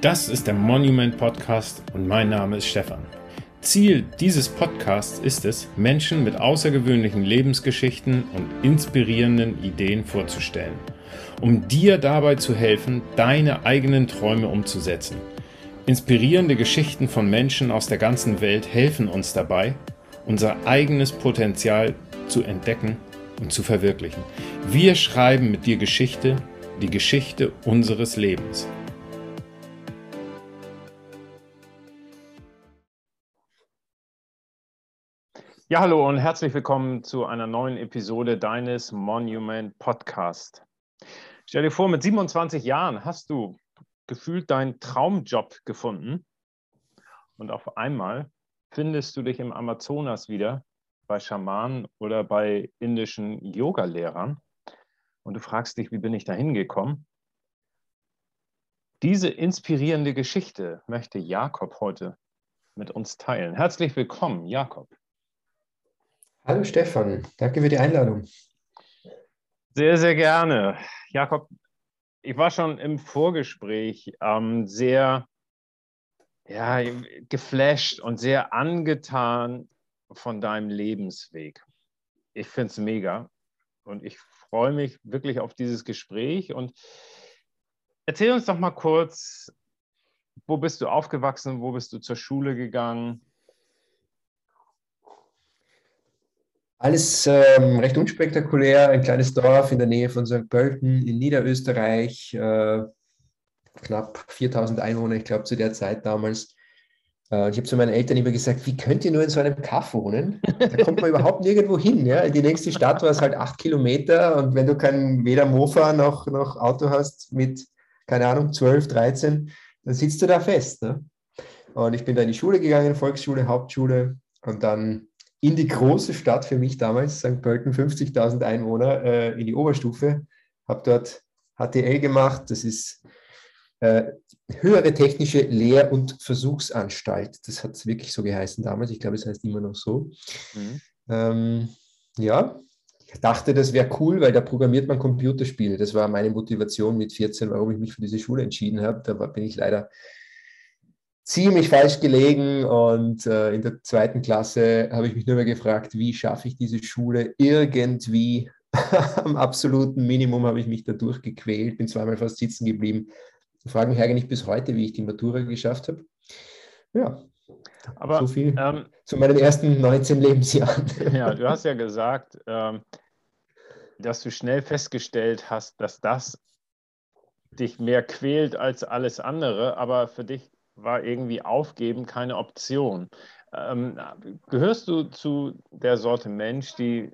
Das ist der Monument Podcast und mein Name ist Stefan. Ziel dieses Podcasts ist es, Menschen mit außergewöhnlichen Lebensgeschichten und inspirierenden Ideen vorzustellen, um dir dabei zu helfen, deine eigenen Träume umzusetzen. Inspirierende Geschichten von Menschen aus der ganzen Welt helfen uns dabei, unser eigenes Potenzial zu entdecken und zu verwirklichen. Wir schreiben mit dir Geschichte, die Geschichte unseres Lebens. Ja, hallo und herzlich willkommen zu einer neuen Episode deines Monument Podcast. Stell dir vor, mit 27 Jahren hast du gefühlt deinen Traumjob gefunden und auf einmal findest du dich im Amazonas wieder bei Schamanen oder bei indischen Yoga-Lehrern und du fragst dich, wie bin ich da hingekommen? Diese inspirierende Geschichte möchte Jakob heute mit uns teilen. Herzlich willkommen, Jakob. Hallo Stefan, danke für die Einladung. Sehr, sehr gerne. Jakob, ich war schon im Vorgespräch ähm, sehr ja, geflasht und sehr angetan von deinem Lebensweg. Ich finde es mega und ich freue mich wirklich auf dieses Gespräch und erzähl uns doch mal kurz, wo bist du aufgewachsen, wo bist du zur Schule gegangen? Alles ähm, recht unspektakulär, ein kleines Dorf in der Nähe von St. Pölten in Niederösterreich, äh, knapp 4000 Einwohner, ich glaube zu der Zeit damals. Äh, ich habe zu meinen Eltern immer gesagt, wie könnt ihr nur in so einem Kaff wohnen? Da kommt man überhaupt nirgendwo hin. Ja? Die nächste Stadt war es halt acht Kilometer und wenn du kein weder Mofa noch, noch Auto hast mit, keine Ahnung, 12, 13, dann sitzt du da fest. Ne? Und ich bin da in die Schule gegangen, Volksschule, Hauptschule und dann in die große Stadt für mich damals, St. Pölten, 50.000 Einwohner, äh, in die Oberstufe, habe dort HTL gemacht. Das ist äh, höhere technische Lehr- und Versuchsanstalt. Das hat es wirklich so geheißen damals. Ich glaube, es heißt immer noch so. Mhm. Ähm, ja, ich dachte, das wäre cool, weil da programmiert man Computerspiele. Das war meine Motivation mit 14, warum ich mich für diese Schule entschieden habe. Da bin ich leider ziemlich falsch gelegen und äh, in der zweiten Klasse habe ich mich nur mehr gefragt, wie schaffe ich diese Schule irgendwie am absoluten Minimum habe ich mich da durchgequält, bin zweimal fast sitzen geblieben. Ich frage mich eigentlich bis heute, wie ich die Matura geschafft habe. Ja, aber so viel ähm, zu meinen ersten 19 Lebensjahren. Ja, du hast ja gesagt, ähm, dass du schnell festgestellt hast, dass das dich mehr quält als alles andere, aber für dich war irgendwie Aufgeben keine Option. Ähm, gehörst du zu der Sorte Mensch, die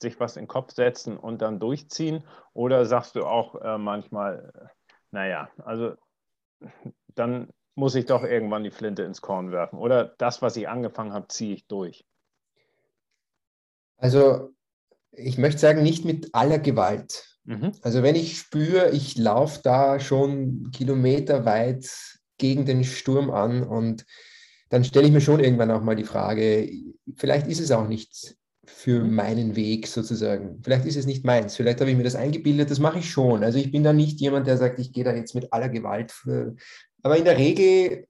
sich was in den Kopf setzen und dann durchziehen? Oder sagst du auch äh, manchmal, äh, naja, also dann muss ich doch irgendwann die Flinte ins Korn werfen? Oder das, was ich angefangen habe, ziehe ich durch? Also ich möchte sagen, nicht mit aller Gewalt. Mhm. Also wenn ich spüre, ich laufe da schon kilometerweit gegen den Sturm an und dann stelle ich mir schon irgendwann auch mal die Frage, vielleicht ist es auch nicht für meinen Weg sozusagen. Vielleicht ist es nicht meins. Vielleicht habe ich mir das eingebildet. Das mache ich schon. Also ich bin da nicht jemand, der sagt, ich gehe da jetzt mit aller Gewalt. Für. Aber in der Regel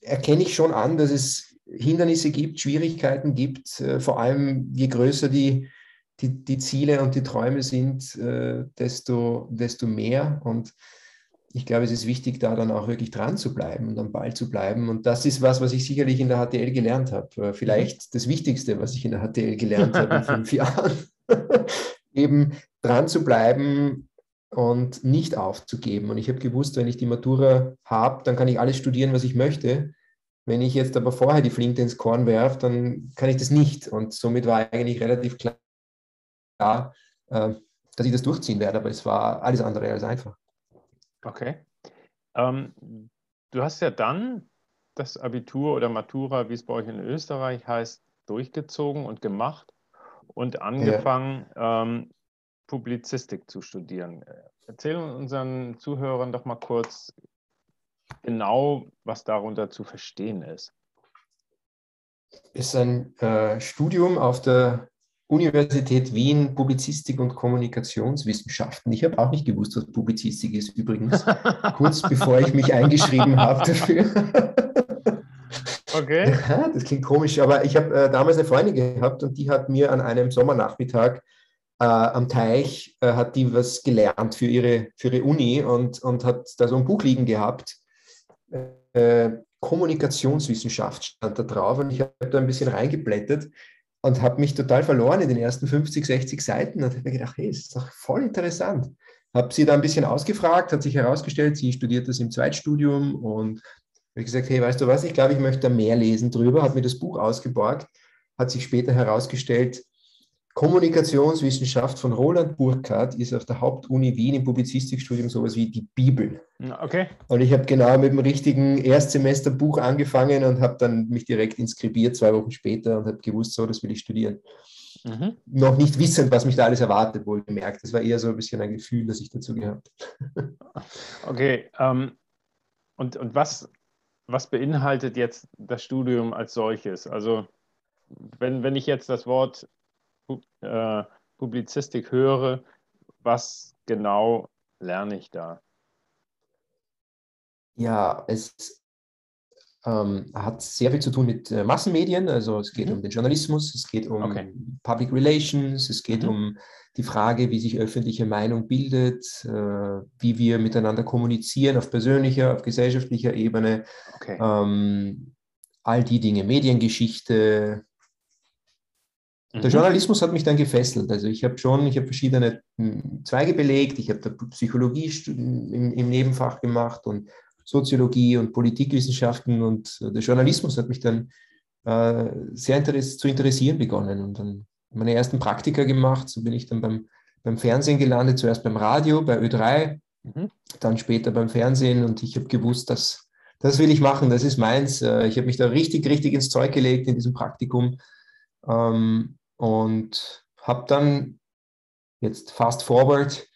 erkenne ich schon an, dass es Hindernisse gibt, Schwierigkeiten gibt. Äh, vor allem je größer die, die, die Ziele und die Träume sind, äh, desto, desto mehr. Und ich glaube, es ist wichtig, da dann auch wirklich dran zu bleiben und am Ball zu bleiben. Und das ist was, was ich sicherlich in der HTL gelernt habe. Äh, vielleicht das Wichtigste, was ich in der HTL gelernt habe in fünf Jahren. Eben dran zu bleiben und nicht aufzugeben. Und ich habe gewusst, wenn ich die Matura habe, dann kann ich alles studieren, was ich möchte. Wenn ich jetzt aber vorher die Flinte ins Korn werfe, dann kann ich das nicht. Und somit war eigentlich relativ klar, äh, dass ich das durchziehen werde. Aber es war alles andere als einfach. Okay. Ähm, du hast ja dann das Abitur oder Matura, wie es bei euch in Österreich heißt, durchgezogen und gemacht und angefangen, ja. ähm, Publizistik zu studieren. Erzähl unseren Zuhörern doch mal kurz genau, was darunter zu verstehen ist. Ist ein äh, Studium auf der Universität Wien Publizistik und Kommunikationswissenschaften. Ich habe auch nicht gewusst, was Publizistik ist, übrigens, kurz bevor ich mich eingeschrieben habe dafür. Okay. Ja, das klingt komisch, aber ich habe äh, damals eine Freundin gehabt und die hat mir an einem Sommernachmittag äh, am Teich, äh, hat die was gelernt für ihre, für ihre Uni und, und hat da so ein Buch liegen gehabt. Äh, Kommunikationswissenschaft stand da drauf und ich habe da ein bisschen reingeblättert und habe mich total verloren in den ersten 50, 60 Seiten und habe mir gedacht, hey, ist doch voll interessant. Habe sie da ein bisschen ausgefragt, hat sich herausgestellt, sie studiert das im Zweitstudium und habe gesagt, hey, weißt du was, ich glaube, ich möchte da mehr lesen drüber, hat mir das Buch ausgeborgt, hat sich später herausgestellt, Kommunikationswissenschaft von Roland Burkhardt ist auf der Hauptuni Wien im Publizistikstudium sowas wie die Bibel. Okay. Und ich habe genau mit dem richtigen Erstsemesterbuch angefangen und habe dann mich direkt inskribiert zwei Wochen später und habe gewusst, so, das will ich studieren. Mhm. Noch nicht wissend, was mich da alles erwartet, wohl gemerkt. Das war eher so ein bisschen ein Gefühl, das ich dazu gehabt habe. Okay. Ähm, und, und was, was beinhaltet jetzt das Studium als solches? Also wenn, wenn ich jetzt das Wort äh, Publizistik höre, was genau lerne ich da? Ja, es ähm, hat sehr viel zu tun mit äh, Massenmedien. Also es geht mhm. um den Journalismus, es geht um okay. Public Relations, es geht mhm. um die Frage, wie sich öffentliche Meinung bildet, äh, wie wir miteinander kommunizieren auf persönlicher, auf gesellschaftlicher Ebene. Okay. Ähm, all die Dinge, Mediengeschichte, der mhm. Journalismus hat mich dann gefesselt. Also ich habe schon, ich habe verschiedene hm, Zweige belegt. Ich habe da Psychologie im, im, Nebenfach gemacht und Soziologie und Politikwissenschaften und der Journalismus hat mich dann äh, sehr interess zu interessieren begonnen und dann meine ersten Praktika gemacht. So bin ich dann beim, beim Fernsehen gelandet, zuerst beim Radio, bei Ö3, mhm. dann später beim Fernsehen und ich habe gewusst, dass das will ich machen, das ist meins. Äh, ich habe mich da richtig, richtig ins Zeug gelegt in diesem Praktikum. Ähm, und habe dann jetzt fast forward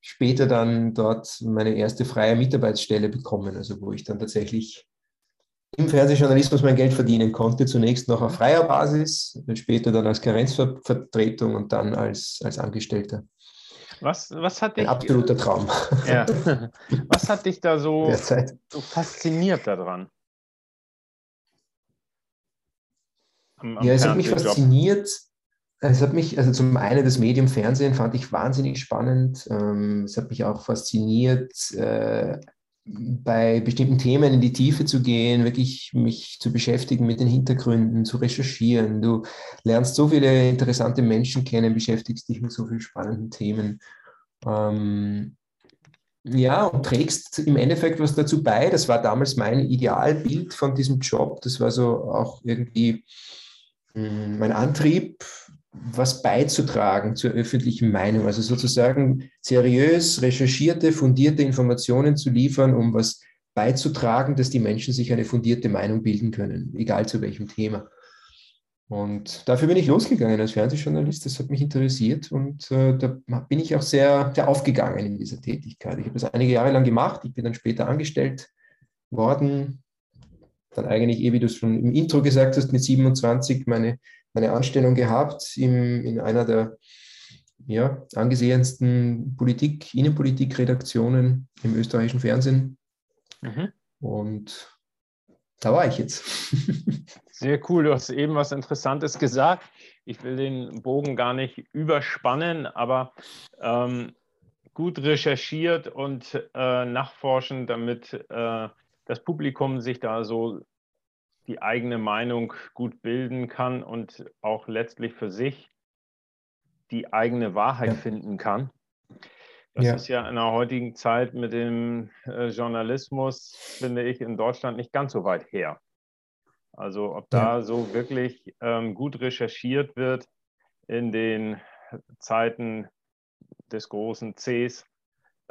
später dann dort meine erste freie Mitarbeitsstelle bekommen, also wo ich dann tatsächlich im Fernsehjournalismus mein Geld verdienen konnte, zunächst noch auf freier Basis, später dann als Karenzvertretung und dann als, als Angestellter. Was, was hat dich, Ein absoluter Traum. Ja. Was hat dich da so, so fasziniert daran? Am, am ja, es hat mich fasziniert, es hat mich, also zum einen das Medium Fernsehen fand ich wahnsinnig spannend. Ähm, es hat mich auch fasziniert, äh, bei bestimmten Themen in die Tiefe zu gehen, wirklich mich zu beschäftigen mit den Hintergründen, zu recherchieren. Du lernst so viele interessante Menschen kennen, beschäftigst dich mit so vielen spannenden Themen. Ähm, ja, und trägst im Endeffekt was dazu bei. Das war damals mein Idealbild von diesem Job. Das war so auch irgendwie hm, mein Antrieb, was beizutragen zur öffentlichen Meinung, also sozusagen seriös recherchierte, fundierte Informationen zu liefern, um was beizutragen, dass die Menschen sich eine fundierte Meinung bilden können, egal zu welchem Thema. Und dafür bin ich losgegangen als Fernsehjournalist, das hat mich interessiert und äh, da bin ich auch sehr, sehr aufgegangen in dieser Tätigkeit. Ich habe das einige Jahre lang gemacht, ich bin dann später angestellt worden, dann eigentlich, eh wie du es schon im Intro gesagt hast, mit 27 meine eine Anstellung gehabt im, in einer der ja, angesehensten Politik, Innenpolitik-Redaktionen im österreichischen Fernsehen. Mhm. Und da war ich jetzt. Sehr cool. Du hast eben was Interessantes gesagt. Ich will den Bogen gar nicht überspannen, aber ähm, gut recherchiert und äh, nachforschen, damit äh, das Publikum sich da so die eigene Meinung gut bilden kann und auch letztlich für sich die eigene Wahrheit ja. finden kann. Das ja. ist ja in der heutigen Zeit mit dem äh, Journalismus, finde ich, in Deutschland nicht ganz so weit her. Also ob da ja. so wirklich ähm, gut recherchiert wird in den Zeiten des großen Cs,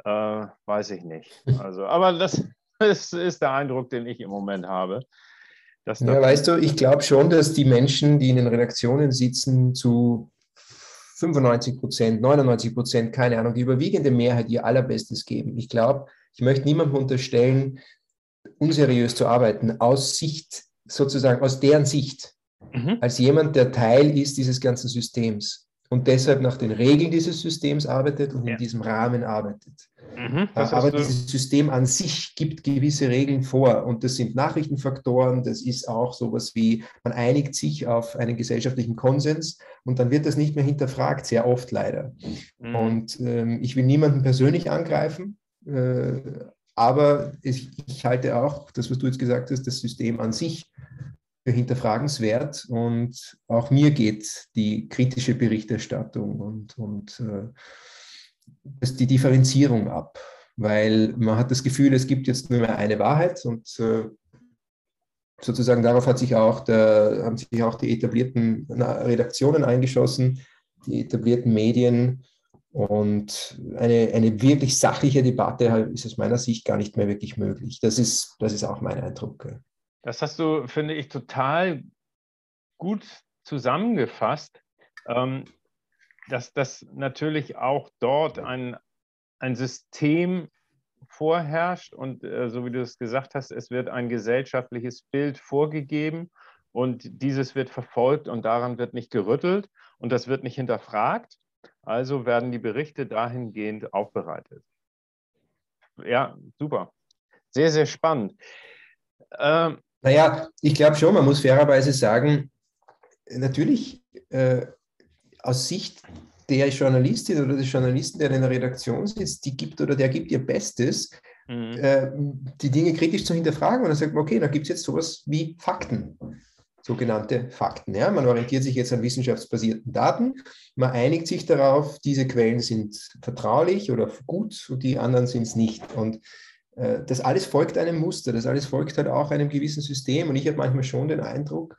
äh, weiß ich nicht. Also, aber das, das ist der Eindruck, den ich im Moment habe ja, weißt du, ich glaube schon, dass die Menschen, die in den Redaktionen sitzen, zu 95 Prozent, 99 Prozent, keine Ahnung, die überwiegende Mehrheit ihr allerbestes geben. Ich glaube, ich möchte niemandem unterstellen, unseriös zu arbeiten, aus Sicht, sozusagen aus deren Sicht. mhm. als jemand, der Teil ist dieses ganzen Systems und deshalb nach den Regeln dieses Systems arbeitet und ja. in diesem Rahmen arbeitet. Mhm, Aber dieses System an sich gibt gewisse Regeln vor und das sind Nachrichtenfaktoren, das ist auch sowas wie, man einigt sich auf einen gesellschaftlichen Konsens und dann wird das nicht mehr hinterfragt, sehr oft leider. Mhm. Und ähm, ich will niemanden persönlich angreifen, äh, aber ich, ich halte auch, das, was du jetzt gesagt hast, das System an sich hinterfragenswert und auch mir geht die kritische Berichterstattung und, und äh, die Differenzierung ab, weil man hat das Gefühl, es gibt jetzt nur mehr eine Wahrheit und äh, sozusagen darauf hat sich auch der, haben sich auch die etablierten Redaktionen eingeschossen, die etablierten Medien und eine, eine wirklich sachliche Debatte ist aus meiner Sicht gar nicht mehr wirklich möglich. Das ist, das ist auch mein Eindruck. Das hast du, finde ich, total gut zusammengefasst, ähm, dass das natürlich auch dort ein, ein System vorherrscht und äh, so wie du es gesagt hast, es wird ein gesellschaftliches Bild vorgegeben und dieses wird verfolgt und daran wird nicht gerüttelt und das wird nicht hinterfragt. Also werden die Berichte dahingehend aufbereitet. Ja, super. Sehr, sehr spannend. Ähm, naja, ich glaube schon, man muss fairerweise sagen, natürlich äh, aus Sicht der Journalistin oder des Journalisten, der in der Redaktion sitzt, die gibt oder der gibt ihr Bestes, mhm. äh, die Dinge kritisch zu hinterfragen. Und dann sagt man, okay, da gibt es jetzt sowas wie Fakten, sogenannte Fakten. Ja? Man orientiert sich jetzt an wissenschaftsbasierten Daten, man einigt sich darauf, diese Quellen sind vertraulich oder gut und die anderen sind es nicht. Und das alles folgt einem Muster, das alles folgt halt auch einem gewissen System. Und ich habe manchmal schon den Eindruck,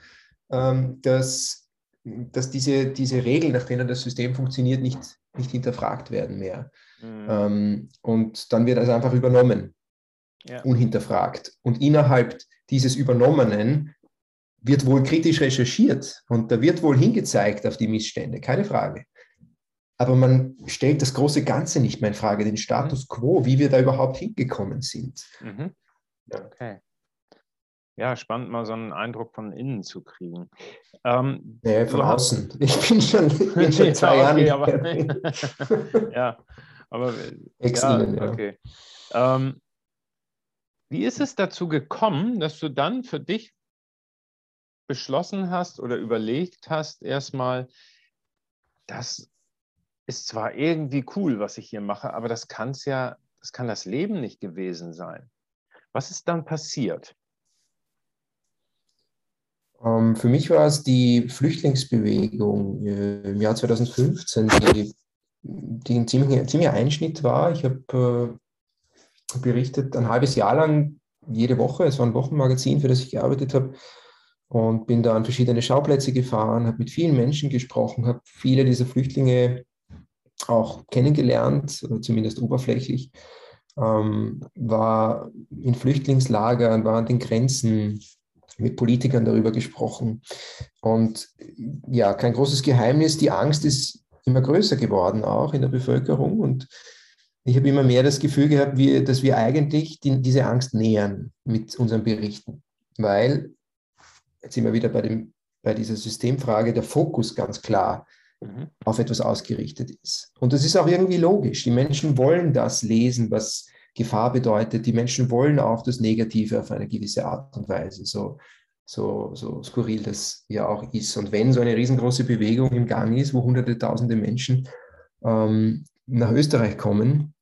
ähm, dass, dass diese, diese Regeln, nach denen das System funktioniert, nicht, nicht hinterfragt werden mehr. Mhm. Ähm, und dann wird also einfach übernommen, ja. unhinterfragt. Und innerhalb dieses Übernommenen wird wohl kritisch recherchiert und da wird wohl hingezeigt auf die Missstände, keine Frage aber man stellt das große Ganze nicht mehr in Frage, den Status mhm. quo, wie wir da überhaupt hingekommen sind. Mhm. Ja. Okay. Ja, spannend, mal so einen Eindruck von innen zu kriegen. Ähm, nee, von außen. Ich bin schon, bin schon zwei ja, okay, Jahre. Aber, ja, aber ja, ja. okay. Ähm, wie ist es dazu gekommen, dass du dann für dich beschlossen hast oder überlegt hast, erstmal, dass ist zwar irgendwie cool, was ich hier mache, aber das kann es ja, das kann das Leben nicht gewesen sein. Was ist dann passiert? Ähm, für mich war es die Flüchtlingsbewegung äh, im Jahr 2015, die, die ein ziemlicher, ziemlicher Einschnitt war. Ich habe äh, berichtet ein halbes Jahr lang jede Woche, es war ein Wochenmagazin, für das ich gearbeitet habe, und bin da an verschiedene Schauplätze gefahren, habe mit vielen Menschen gesprochen, habe viele dieser Flüchtlinge auch kennengelernt, zumindest oberflächlich, ähm, war in Flüchtlingslagern, war an den Grenzen, mit Politikern darüber gesprochen. Und ja, kein großes Geheimnis, die Angst ist immer größer geworden, auch in der Bevölkerung. Und ich habe immer mehr das Gefühl gehabt, wie, dass wir eigentlich die, diese Angst nähern mit unseren Berichten. Weil, jetzt sind wir wieder bei, dem, bei dieser Systemfrage, der Fokus ganz klar mhm. auf etwas ausgerichtet ist. Und das ist auch irgendwie logisch. Die Menschen wollen das lesen, was Gefahr bedeutet. Die Menschen wollen auch das Negative auf eine gewisse Art und Weise, so, so, so skurril das ja auch ist. Und wenn so eine riesengroße Bewegung im Gang ist, wo hunderte, tausende Menschen ähm, nach Österreich kommen,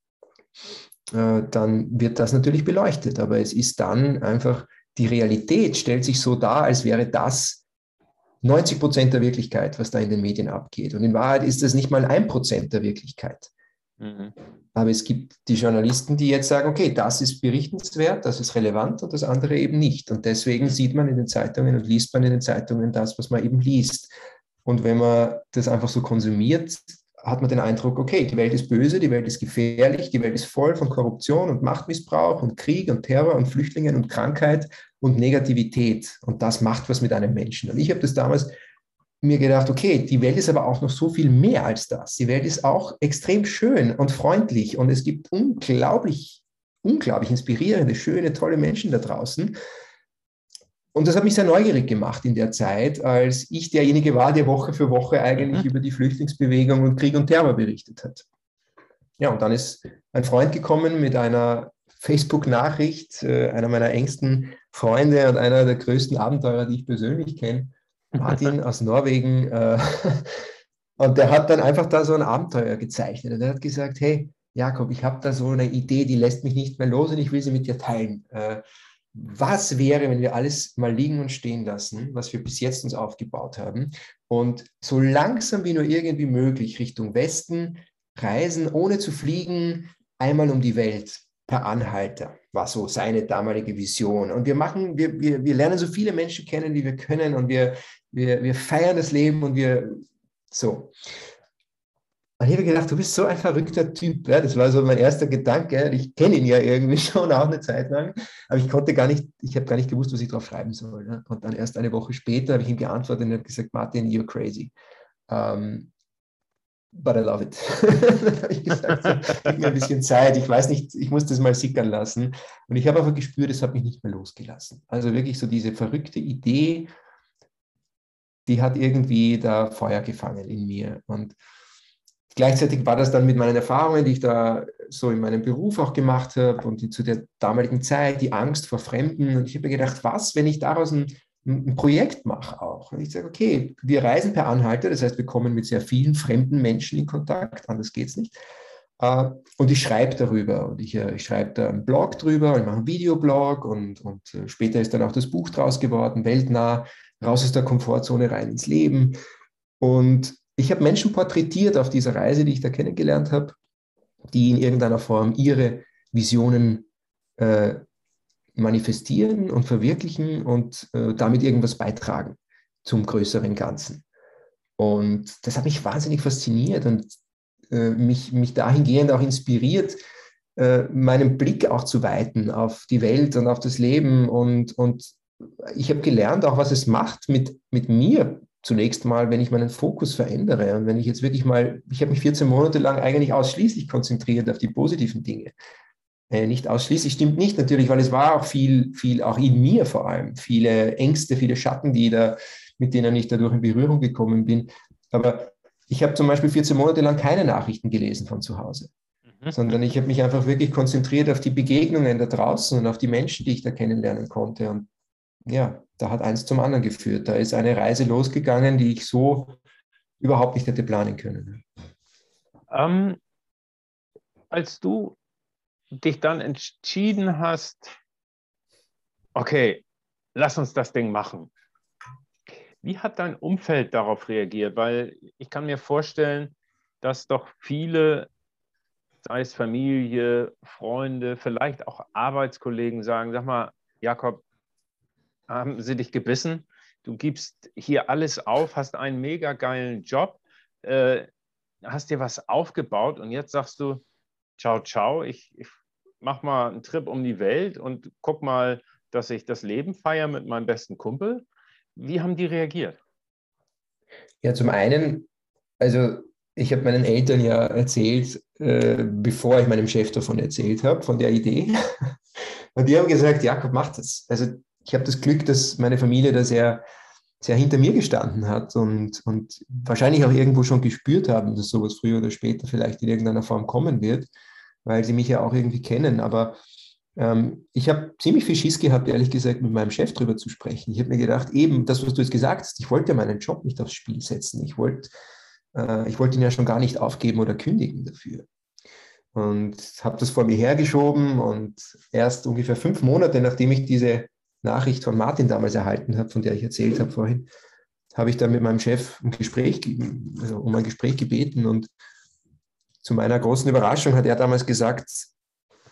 äh, dann wird das natürlich beleuchtet. Aber es ist dann einfach, die Realität stellt sich so dar, als wäre das 90 Prozent der Wirklichkeit, was da in den Medien abgeht. Und in Wahrheit ist das nicht mal ein Prozent der Wirklichkeit. Mhm. Aber es gibt die Journalisten, die jetzt sagen, okay, das ist berichtenswert, das ist relevant und das andere eben nicht. Und deswegen sieht man in den Zeitungen und liest man in den Zeitungen das, was man eben liest. Und wenn man das einfach so konsumiert, hat man den Eindruck, okay, die Welt ist böse, die Welt ist gefährlich, die Welt ist voll von Korruption und Machtmissbrauch und Krieg und Terror und Flüchtlingen und Krankheit und Negativität. Und das macht was mit einem Menschen. Und ich habe das damals mir gedacht, okay, die Welt ist aber auch noch so viel mehr als das. Die Welt ist auch extrem schön und freundlich und es gibt unglaublich, unglaublich inspirierende, schöne, tolle Menschen da draußen. und das hat mich sehr neugierig gemacht in der Zeit, als ich derjenige war, der Woche für Woche eigentlich mhm. über die Flüchtlingsbewegung und Krieg und Terror berichtet hat. Ja, und dann ist ein Freund gekommen mit einer Facebook-Nachricht, äh, einer meiner engsten Freunde und einer der größten Abenteurer, die ich persönlich kenne, Martin aus Norwegen. Äh, und der hat dann einfach da so ein Abenteuer gezeichnet. Und er hat gesagt, hey, Jakob, ich habe da so eine Idee, die lässt mich nicht mehr los und ich will sie mit dir teilen. Äh, was wäre, wenn wir alles mal liegen und stehen lassen, was wir bis jetzt uns aufgebaut haben und so langsam wie nur irgendwie möglich Richtung Westen reisen, ohne zu fliegen, einmal um die Welt per Anhalter, war so seine damalige Vision. Und wir machen, wir, wir, wir lernen so viele Menschen kennen, wie wir können und wir, wir, wir feiern das Leben und wir so. Und ich habe gedacht, du bist so ein verrückter Typ. Ja? Das war so mein erster Gedanke. Ich kenne ihn ja irgendwie schon auch eine Zeit lang, aber ich konnte gar nicht, ich habe gar nicht gewusst, was ich drauf schreiben soll. Ja? Und dann erst eine Woche später habe ich ihm geantwortet und hat gesagt, Martin, you're crazy. Ähm, but I love it. dann habe ich gesagt, so, gib mir ein bisschen Zeit. Ich weiß nicht, ich muss das mal sickern lassen. Und ich habe einfach gespürt, es hat mich nicht mehr losgelassen. Also wirklich so diese verrückte Idee, die hat irgendwie da Feuer gefangen in mir. Und Gleichzeitig war das dann mit meinen Erfahrungen, die ich da so in meinem Beruf auch gemacht habe und zu der damaligen Zeit, die Angst vor Fremden. Und ich habe mir gedacht, was, wenn ich daraus ein, ein Projekt mache auch? Ich sage, okay, wir reisen per Anhalter, das heißt, wir kommen mit sehr vielen fremden Menschen in Kontakt, anders geht es nicht. Uh, und ich schreibe darüber und ich, uh, ich schreibe da einen Blog drüber und mache einen Videoblog und, und uh, später ist dann auch das Buch draus geworden, weltnah, raus aus der Komfortzone, rein ins Leben. Und ich habe Menschen porträtiert auf dieser Reise, die ich da kennengelernt habe, die in irgendeiner Form ihre Visionen äh, manifestieren und verwirklichen und äh, damit irgendwas beitragen zum größeren Ganzen. Und das hat mich wahnsinnig fasziniert und äh, mich, mich dahingehend auch inspiriert, äh, meinen Blick auch zu weiten auf die Welt und auf das Leben. Und, und ich habe gelernt, auch was es macht mit, mit mir zunächst mal, wenn ich meinen Fokus verändere und wenn ich jetzt wirklich mal, ich habe mich 14 Monate lang eigentlich ausschließlich konzentriert auf die positiven Dinge. Äh, nicht ausschließlich stimmt nicht natürlich, weil es war auch viel, viel auch in mir vor allem, viele Ängste, viele Schatten, die da, mit denen ich dadurch in Berührung gekommen bin. Aber ich habe zum Beispiel 14 Monate lang keine Nachrichten gelesen von zu Hause, mhm. sondern ich habe mich einfach wirklich konzentriert auf die Begegnungen da draußen und auf die Menschen, die ich da kennenlernen konnte. Und ja, da hat eins zum anderen geführt. Da ist eine Reise losgegangen, die ich so überhaupt nicht hätte planen können. Ähm, als du dich dann entschieden hast, okay, lass uns das Ding machen. Wie hat dein Umfeld darauf reagiert? Weil ich kann mir vorstellen, dass doch viele, sei es Familie, Freunde, vielleicht auch Arbeitskollegen sagen, sag mal, Jakob, haben sie dich gebissen. Du gibst hier alles auf, hast einen mega geilen Job, äh, hast dir was aufgebaut und jetzt sagst du, ciao, ciao, ich, ich mach mal einen Trip um die Welt und guck mal, dass ich das Leben feiere mit meinem besten Kumpel. Wie haben die reagiert? Ja, zum einen, also ich habe meinen Eltern ja erzählt, äh, bevor ich meinem Chef davon erzählt habe, von der Idee. Und die haben gesagt, Jakob, mach das. Also ich habe das Glück, dass meine Familie da sehr, sehr hinter mir gestanden hat und, und wahrscheinlich auch irgendwo schon gespürt haben, dass sowas früher oder später vielleicht in irgendeiner Form kommen wird, weil sie mich ja auch irgendwie kennen. Aber ähm, ich habe ziemlich viel Schiss gehabt, ehrlich gesagt, mit meinem Chef darüber zu sprechen. Ich habe mir gedacht, eben das, was du jetzt gesagt hast, ich wollte meinen Job nicht aufs Spiel setzen. Ich wollte äh, ich wollte ihn ja schon gar nicht aufgeben oder kündigen dafür und habe das vor mir hergeschoben und erst ungefähr fünf Monate, nachdem ich diese Nachricht von Martin damals erhalten habe, von der ich erzählt habe vorhin, habe ich dann mit meinem Chef ein Gespräch, also um ein Gespräch gebeten und zu meiner großen Überraschung hat er damals gesagt,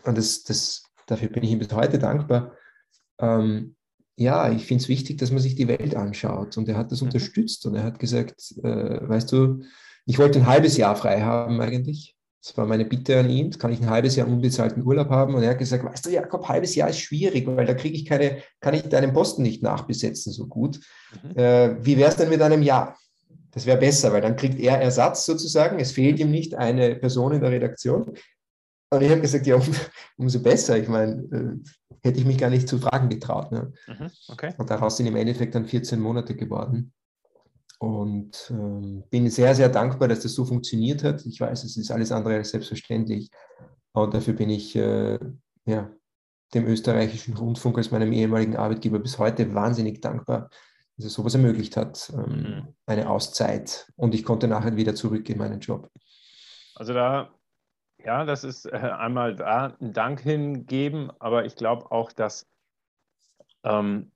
und das, das, dafür bin ich ihm bis heute dankbar, ähm, ja, ich finde es wichtig, dass man sich die Welt anschaut. Und er hat das mhm. unterstützt und er hat gesagt, äh, weißt du, ich wollte ein halbes Jahr frei haben eigentlich. Das war meine Bitte an ihn. Kann ich ein halbes Jahr unbezahlten Urlaub haben? Und er hat gesagt, weißt du, Jakob, halbes Jahr ist schwierig, weil da kriege ich keine, kann ich deinen Posten nicht nachbesetzen so gut. Mhm. Äh, wie wäre es denn mit einem Jahr? Das wäre besser, weil dann kriegt er Ersatz sozusagen. Es fehlt ihm nicht eine Person in der Redaktion. Und ich habe gesagt, ja, umso besser. Ich meine, äh, hätte ich mich gar nicht zu fragen getraut. Ne? Mhm, okay. Und daraus sind im Endeffekt dann 14 Monate geworden. Und ähm, bin sehr, sehr dankbar, dass das so funktioniert hat. Ich weiß, es ist alles andere als selbstverständlich. Und dafür bin ich äh, ja, dem österreichischen Rundfunk als meinem ehemaligen Arbeitgeber bis heute wahnsinnig dankbar, dass er sowas ermöglicht hat, ähm, mhm. eine Auszeit. Und ich konnte nachher wieder zurück in meinen Job. Also da ja, das ist äh, einmal da ein Dank hingeben, aber ich glaube auch, dass ähm,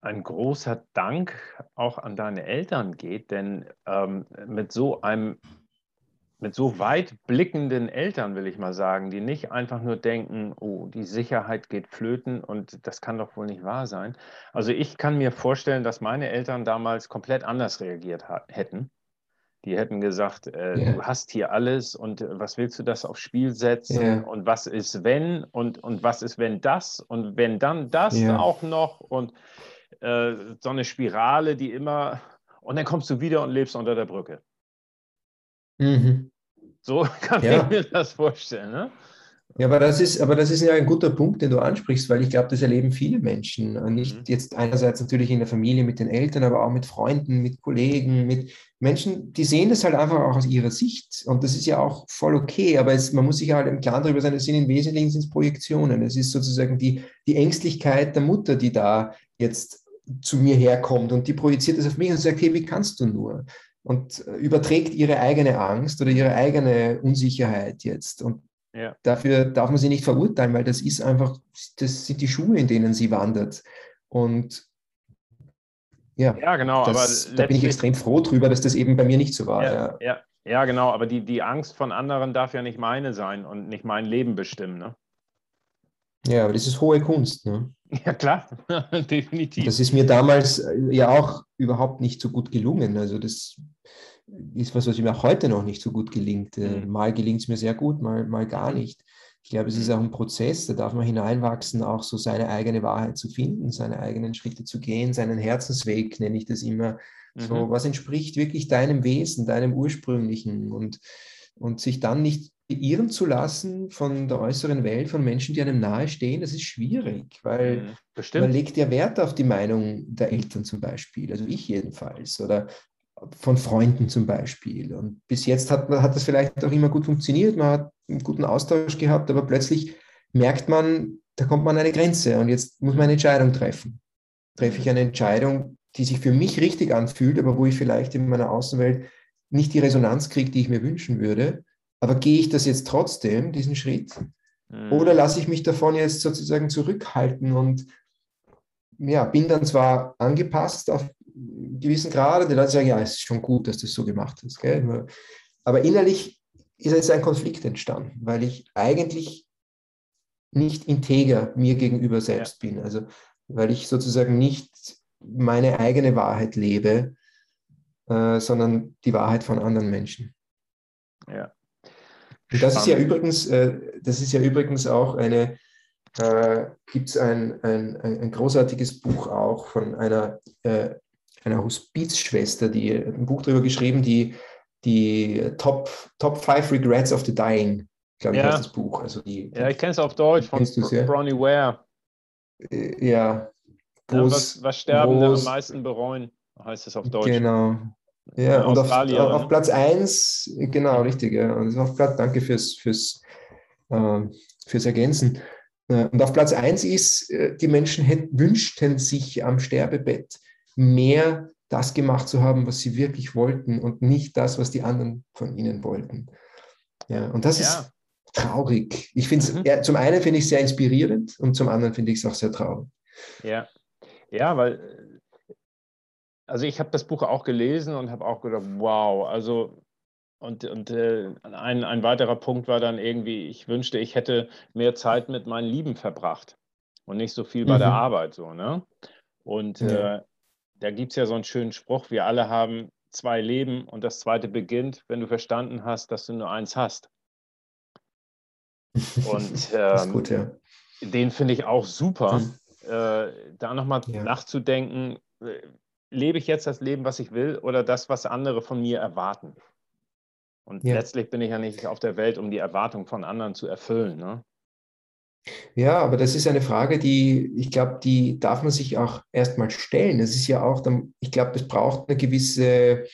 ein großer Dank auch an deine Eltern geht, denn ähm, mit so einem, mit so weit blickenden Eltern, will ich mal sagen, die nicht einfach nur denken, oh, die Sicherheit geht flöten und das kann doch wohl nicht wahr sein. Also ich kann mir vorstellen, dass meine Eltern damals komplett anders reagiert hätten. Die hätten gesagt, äh, yeah. du hast hier alles und äh, was willst du das aufs Spiel setzen yeah. und was ist wenn und, und was ist wenn das und wenn dann das yeah. auch noch und äh, so eine Spirale, die immer und dann kommst du wieder und lebst unter der Brücke. Mhm. So kann ja. ich mir das vorstellen. Ne? Ja, aber das ist, aber das ist ja ein guter Punkt, den du ansprichst, weil ich glaube, das erleben viele Menschen. Nicht mhm. jetzt einerseits natürlich in der Familie mit den Eltern, aber auch mit Freunden, mit Kollegen, mit Menschen, die sehen das halt einfach auch aus ihrer Sicht. Und das ist ja auch voll okay, aber es, man muss sich halt im Klaren darüber sein, es sind im Wesentlichen sind Projektionen. Es ist sozusagen die, die Ängstlichkeit der Mutter, die da jetzt zu mir herkommt und die projiziert das auf mich und sagt, hey, wie kannst du nur? Und überträgt ihre eigene Angst oder ihre eigene Unsicherheit jetzt. Und ja. Dafür darf man sie nicht verurteilen, weil das ist einfach, das sind die Schuhe, in denen sie wandert. Und ja, ja genau. Das, aber da bin ich extrem froh drüber, dass das eben bei mir nicht so war. Ja, ja. ja, ja genau. Aber die, die Angst von anderen darf ja nicht meine sein und nicht mein Leben bestimmen. Ne? Ja, aber das ist hohe Kunst. Ne? Ja, klar, definitiv. Das ist mir damals äh, ja auch überhaupt nicht so gut gelungen. Also das ist was, was mir auch heute noch nicht so gut gelingt. Äh, mhm. Mal gelingt es mir sehr gut, mal, mal gar nicht. Ich glaube, es ist mhm. auch ein Prozess, da darf man hineinwachsen, auch so seine eigene Wahrheit zu finden, seine eigenen Schritte zu gehen, seinen Herzensweg, nenne ich das immer. Mhm. So, was entspricht wirklich deinem Wesen, deinem ursprünglichen und, und sich dann nicht beirren zu lassen von der äußeren Welt, von Menschen, die einem nahestehen, das ist schwierig, weil mhm, man legt ja Wert auf die Meinung der Eltern zum Beispiel, also ich jedenfalls, oder von Freunden zum Beispiel. Und bis jetzt hat, hat das vielleicht auch immer gut funktioniert, man hat einen guten Austausch gehabt, aber plötzlich merkt man, da kommt man an eine Grenze und jetzt muss man eine Entscheidung treffen. Treffe ich eine Entscheidung, die sich für mich richtig anfühlt, aber wo ich vielleicht in meiner Außenwelt nicht die Resonanz kriege, die ich mir wünschen würde. Aber gehe ich das jetzt trotzdem, diesen Schritt? Mhm. Oder lasse ich mich davon jetzt sozusagen zurückhalten und ja, bin dann zwar angepasst auf gewissen Grad. Die Leute sagen, ja, es ist schon gut, dass du das so gemacht hast. Gell? Aber innerlich ist jetzt ein Konflikt entstanden, weil ich eigentlich nicht integer mir gegenüber selbst ja. bin. Also weil ich sozusagen nicht meine eigene Wahrheit lebe, äh, sondern die Wahrheit von anderen Menschen. Ja. Und das ist ja übrigens, äh, das ist ja übrigens auch eine, äh, gibt es ein, ein, ein, großartiges Buch auch von einer äh, einer Hospizschwester, die ein Buch darüber geschrieben, die die Top, Top Five Regrets of the Dying, glaube ich, ja. heißt das Buch. Also die, ja, ich kenne es auf Deutsch von ja? Bronnie Ware. Äh, ja. ja was, was Sterbende am meisten bereuen, heißt es auf Deutsch. Genau. Ja, und auf, auf, ne? Platz 1, genau, richtig, ja. Und auf Platz, danke fürs, fürs, äh, fürs Ergänzen. Äh, und auf Platz 1 ist, äh, die Menschen hätten, wünschten sich am Sterbebett mehr das gemacht zu haben, was sie wirklich wollten und nicht das, was die anderen von ihnen wollten. Ja, und das ja. ist traurig. Ich finde es, mhm. ja, zum einen finde ich es sehr inspirierend und zum anderen finde ich es auch sehr traurig. Ja, ja, weil, also ich habe das Buch auch gelesen und habe auch gedacht, wow, also und, und äh, ein, ein weiterer Punkt war dann irgendwie, ich wünschte, ich hätte mehr Zeit mit meinen Lieben verbracht und nicht so viel bei mhm. der Arbeit so, ne? Und ja. äh, da gibt es ja so einen schönen Spruch, wir alle haben zwei Leben und das zweite beginnt, wenn du verstanden hast, dass du nur eins hast. Und ähm, gut, ja. den finde ich auch super, hm. äh, da nochmal ja. nachzudenken, äh, lebe ich jetzt das Leben, was ich will oder das, was andere von mir erwarten? Und ja. letztlich bin ich ja nicht auf der Welt, um die Erwartung von anderen zu erfüllen. Ne? Ja, aber das ist eine Frage, die, ich glaube, die darf man sich auch erstmal stellen. Das ist ja auch, ich glaube, es braucht eine gewisse,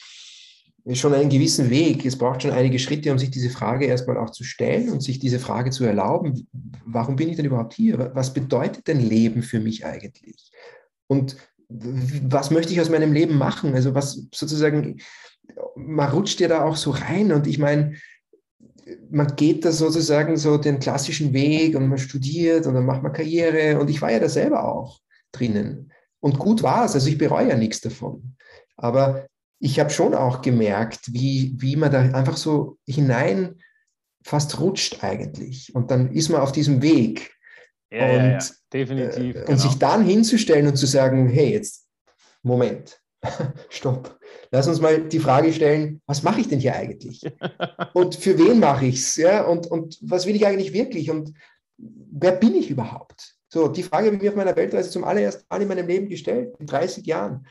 schon einen gewissen Weg. Es braucht schon einige Schritte, um sich diese Frage erstmal auch zu stellen und sich diese Frage zu erlauben. Warum bin ich denn überhaupt hier? Was bedeutet denn Leben für mich eigentlich? Und was möchte ich aus meinem Leben machen? Also was sozusagen, man rutscht ja da auch so rein und ich meine, man geht da sozusagen so den klassischen Weg und man studiert und dann macht man Karriere und ich war ja da selber auch drinnen. Und gut war es, also ich bereue ja nichts davon. Aber ich habe schon auch gemerkt, wie, wie man da einfach so hinein fast rutscht eigentlich. Und dann ist man auf diesem Weg. Ja, und, ja, ja. definitiv. Äh, und genau. sich dann hinzustellen und zu sagen, hey, jetzt, Moment, stopp. Lass uns mal die Frage stellen, was mache ich denn hier eigentlich? Und für wen mache ich es? Ja? Und, und was will ich eigentlich wirklich? Und wer bin ich überhaupt? So, die Frage habe ich mir auf meiner Weltreise zum allerersten Mal in meinem Leben gestellt, in 30 Jahren.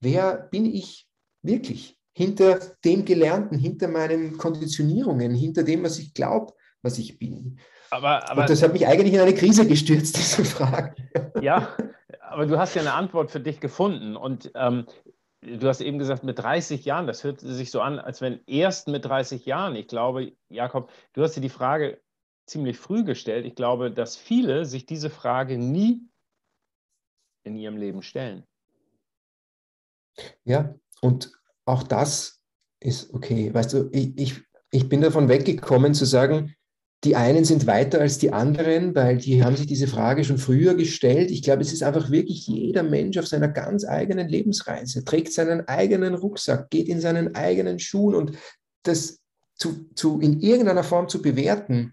Wer bin ich wirklich? Hinter dem Gelernten, hinter meinen Konditionierungen, hinter dem, was ich glaube, was ich bin. Aber, aber, und das hat mich eigentlich in eine Krise gestürzt, diese Frage. Ja, aber du hast ja eine Antwort für dich gefunden. Und ähm, du hast eben gesagt, mit 30 Jahren, das hört sich so an, als wenn erst mit 30 Jahren. Ich glaube, Jakob, du hast dir die Frage ziemlich früh gestellt. Ich glaube, dass viele sich diese Frage nie in ihrem Leben stellen. Ja, und auch das ist okay. Weißt du, ich, ich, ich bin davon weggekommen zu sagen, die einen sind weiter als die anderen, weil die haben sich diese Frage schon früher gestellt. Ich glaube, es ist einfach wirklich jeder Mensch auf seiner ganz eigenen Lebensreise, trägt seinen eigenen Rucksack, geht in seinen eigenen Schuhen und das zu, zu in irgendeiner Form zu bewerten,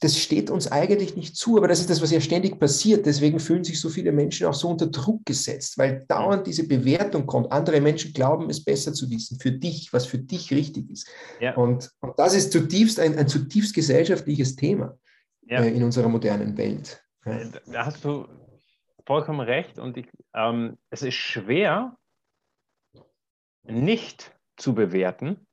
das steht uns eigentlich nicht zu, aber das ist das, was ja ständig passiert. Deswegen fühlen sich so viele Menschen auch so unter Druck gesetzt, weil dauernd diese Bewertung kommt. Andere Menschen glauben, es besser zu wissen, für dich, was für dich richtig ist. Ja. Und, und, das ist zutiefst ein, ein zutiefst gesellschaftliches Thema ja. äh, in unserer modernen Welt. Ja. Äh, da hast du vollkommen recht. Und ich, ähm, es ist schwer, nicht zu bewerten,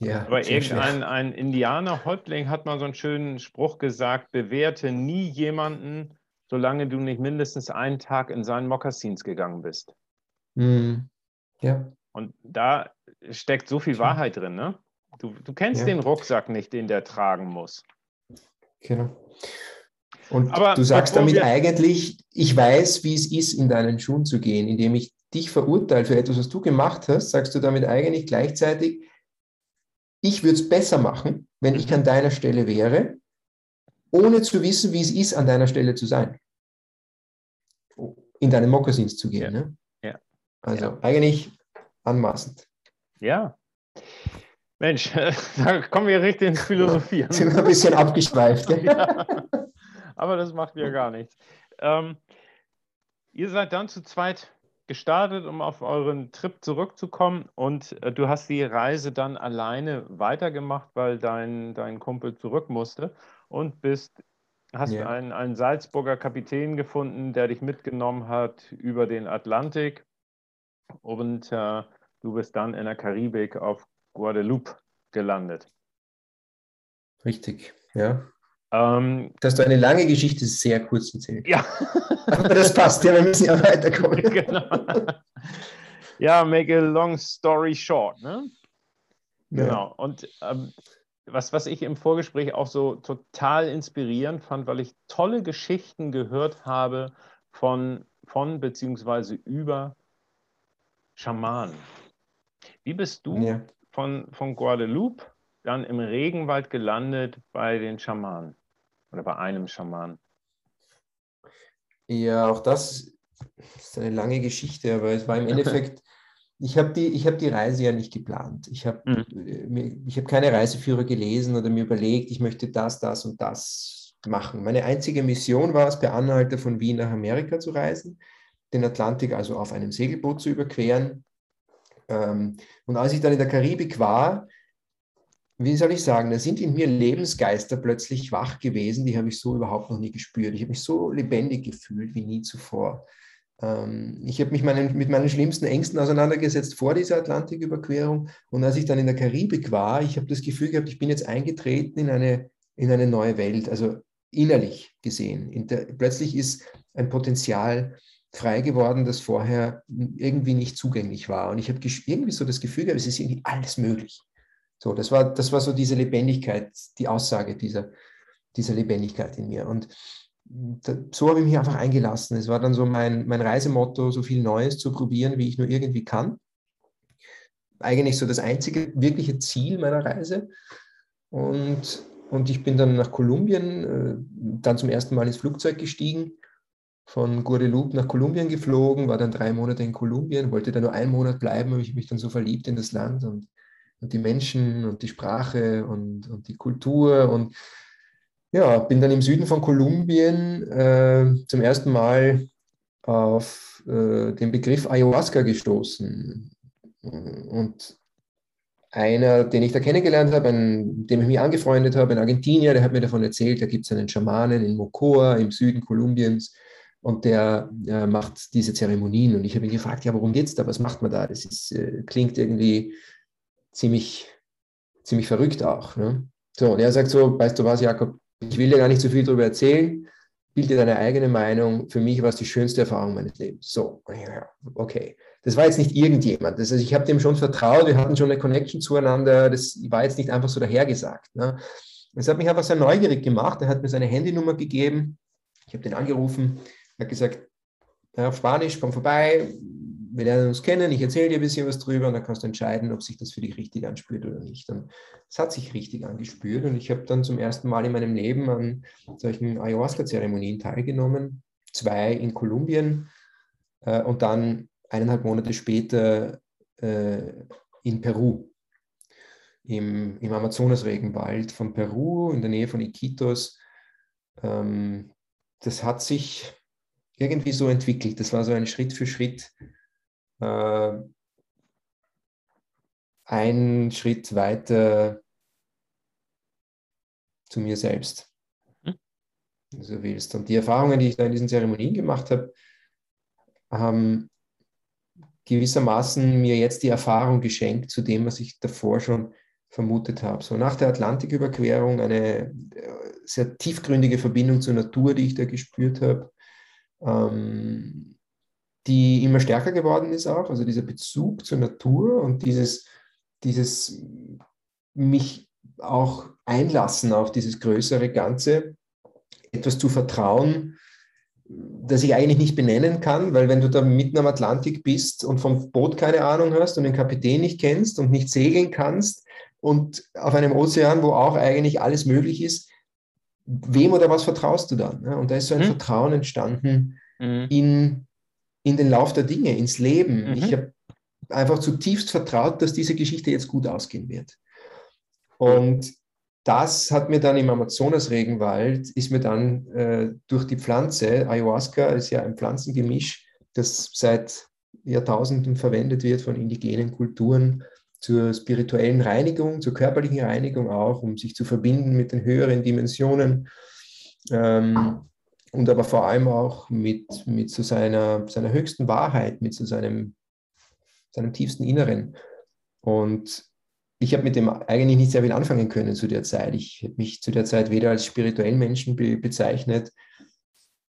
ja, Aber irgendein ein Indianer-Häuptling hat mal so einen schönen Spruch gesagt: Bewerte nie jemanden, solange du nicht mindestens einen Tag in seinen Mokassins gegangen bist. Mhm. Ja. Und da steckt so viel Wahrheit drin, ne? Du, du kennst ja. den Rucksack nicht, den der tragen muss. Genau. Und Aber du sagst damit eigentlich, ich weiß, wie es ist, in deinen Schuhen zu gehen, indem ich dich verurteile für etwas, was du gemacht hast, sagst du damit eigentlich gleichzeitig, ich würde es besser machen, wenn ich an deiner Stelle wäre, ohne zu wissen, wie es ist, an deiner Stelle zu sein. In deine Mokassins zu gehen. Ja. Ne? ja. Also ja. eigentlich anmaßend. Ja. Mensch, da kommen wir richtig ins Philosophieren. Sind wir ein bisschen abgeschweift. ja. Aber das macht mir gar nichts. Ähm, ihr seid dann zu zweit gestartet, um auf euren Trip zurückzukommen und äh, du hast die Reise dann alleine weitergemacht, weil dein, dein Kumpel zurück musste und bist, hast yeah. einen, einen Salzburger Kapitän gefunden, der dich mitgenommen hat über den Atlantik und äh, du bist dann in der Karibik auf Guadeloupe gelandet. Richtig, ja. Ähm, Dass du eine lange Geschichte sehr kurz erzählt. Ja. Aber das passt, ja, wir müssen ja weiterkommen. Genau. Ja, make a long story short. Ne? Genau. Ja. Und ähm, was, was ich im Vorgespräch auch so total inspirierend fand, weil ich tolle Geschichten gehört habe von, von beziehungsweise über Schamanen. Wie bist du ja. von, von Guadeloupe dann im Regenwald gelandet bei den Schamanen oder bei einem Schaman? Ja, auch das ist eine lange Geschichte, aber es war im Endeffekt, ich habe die, hab die Reise ja nicht geplant. Ich habe mhm. hab keine Reiseführer gelesen oder mir überlegt, ich möchte das, das und das machen. Meine einzige Mission war es, per Anhalter von Wien nach Amerika zu reisen, den Atlantik also auf einem Segelboot zu überqueren. Ähm, und als ich dann in der Karibik war, wie soll ich sagen, da sind in mir Lebensgeister plötzlich wach gewesen, die habe ich so überhaupt noch nie gespürt. Ich habe mich so lebendig gefühlt wie nie zuvor. Ähm, ich habe mich meinen, mit meinen schlimmsten Ängsten auseinandergesetzt vor dieser Atlantiküberquerung. Und als ich dann in der Karibik war, ich habe das Gefühl gehabt, ich bin jetzt eingetreten in eine, in eine neue Welt, also innerlich gesehen. Der, plötzlich ist ein Potenzial frei geworden, das vorher irgendwie nicht zugänglich war. Und ich habe irgendwie so das Gefühl gehabt, es ist irgendwie alles möglich. So, das war, das war so diese Lebendigkeit, die Aussage dieser, dieser Lebendigkeit in mir. Und so habe ich mich einfach eingelassen. Es war dann so mein, mein Reisemotto, so viel Neues zu probieren, wie ich nur irgendwie kann. Eigentlich so das einzige wirkliche Ziel meiner Reise. Und, und ich bin dann nach Kolumbien, äh, dann zum ersten Mal ins Flugzeug gestiegen, von Guadeloupe nach Kolumbien geflogen, war dann drei Monate in Kolumbien, wollte da nur einen Monat bleiben, habe ich mich dann so verliebt in das Land und, und die Menschen und die Sprache und, und die Kultur und ja, bin dann im Süden von Kolumbien äh, zum ersten Mal auf äh, den Begriff Ayahuasca gestoßen. Und einer, den ich da kennengelernt habe, ein, dem ich mich angefreundet habe, ein Argentinier, der hat mir davon erzählt, da gibt es einen Schamanen in Mocoa im Süden Kolumbiens und der äh, macht diese Zeremonien. Und ich habe ihn gefragt, ja, worum geht es da? Was macht man da? Das ist, äh, klingt irgendwie ziemlich, ziemlich verrückt auch. Ne? So, und er sagt so, weißt du was, Jakob, ich will dir gar nicht so viel darüber erzählen. Bild dir deine eigene Meinung. Für mich war es die schönste Erfahrung meines Lebens. So, okay. Das war jetzt nicht irgendjemand. Das, also ich habe dem schon vertraut. Wir hatten schon eine Connection zueinander. Das war jetzt nicht einfach so dahergesagt. Ne? Das hat mich einfach sehr neugierig gemacht. Er hat mir seine Handynummer gegeben. Ich habe den angerufen. Er hat gesagt, auf Spanisch, komm vorbei, wir lernen uns kennen, ich erzähle dir ein bisschen was drüber und dann kannst du entscheiden, ob sich das für dich richtig anspürt oder nicht. Und es hat sich richtig angespürt und ich habe dann zum ersten Mal in meinem Leben an solchen Ayahuasca-Zeremonien teilgenommen, zwei in Kolumbien äh, und dann eineinhalb Monate später äh, in Peru, im, im Amazonas-Regenwald von Peru in der Nähe von Iquitos. Ähm, das hat sich irgendwie so entwickelt. Das war so ein Schritt für Schritt äh, einen Schritt weiter zu mir selbst, mhm. wenn du willst. Und die Erfahrungen, die ich da in diesen Zeremonien gemacht habe, haben gewissermaßen mir jetzt die Erfahrung geschenkt zu dem, was ich davor schon vermutet habe. So nach der Atlantiküberquerung eine äh, sehr tiefgründige Verbindung zur Natur, die ich da gespürt habe. Ähm, die immer stärker geworden ist auch, also dieser Bezug zur Natur und dieses, dieses mich auch einlassen auf dieses größere Ganze, etwas zu vertrauen, das ich eigentlich nicht benennen kann, weil wenn du da mitten am Atlantik bist und vom Boot keine Ahnung hast und den Kapitän nicht kennst und nicht segeln kannst und auf einem Ozean, wo auch eigentlich alles möglich ist, wem oder was vertraust du dann? Und da ist so ein hm. Vertrauen entstanden hm. in in den Lauf der Dinge, ins Leben. Mhm. Ich habe einfach zutiefst vertraut, dass diese Geschichte jetzt gut ausgehen wird. Und das hat mir dann im Amazonas-Regenwald, ist mir dann äh, durch die Pflanze, Ayahuasca ist ja ein Pflanzengemisch, das seit Jahrtausenden verwendet wird von indigenen Kulturen zur spirituellen Reinigung, zur körperlichen Reinigung auch, um sich zu verbinden mit den höheren Dimensionen. Ähm, und aber vor allem auch mit, mit so seiner, seiner höchsten Wahrheit, mit so seinem, seinem tiefsten Inneren. Und ich habe mit dem eigentlich nicht sehr viel anfangen können zu der Zeit. Ich habe mich zu der Zeit weder als spirituellen Menschen be bezeichnet,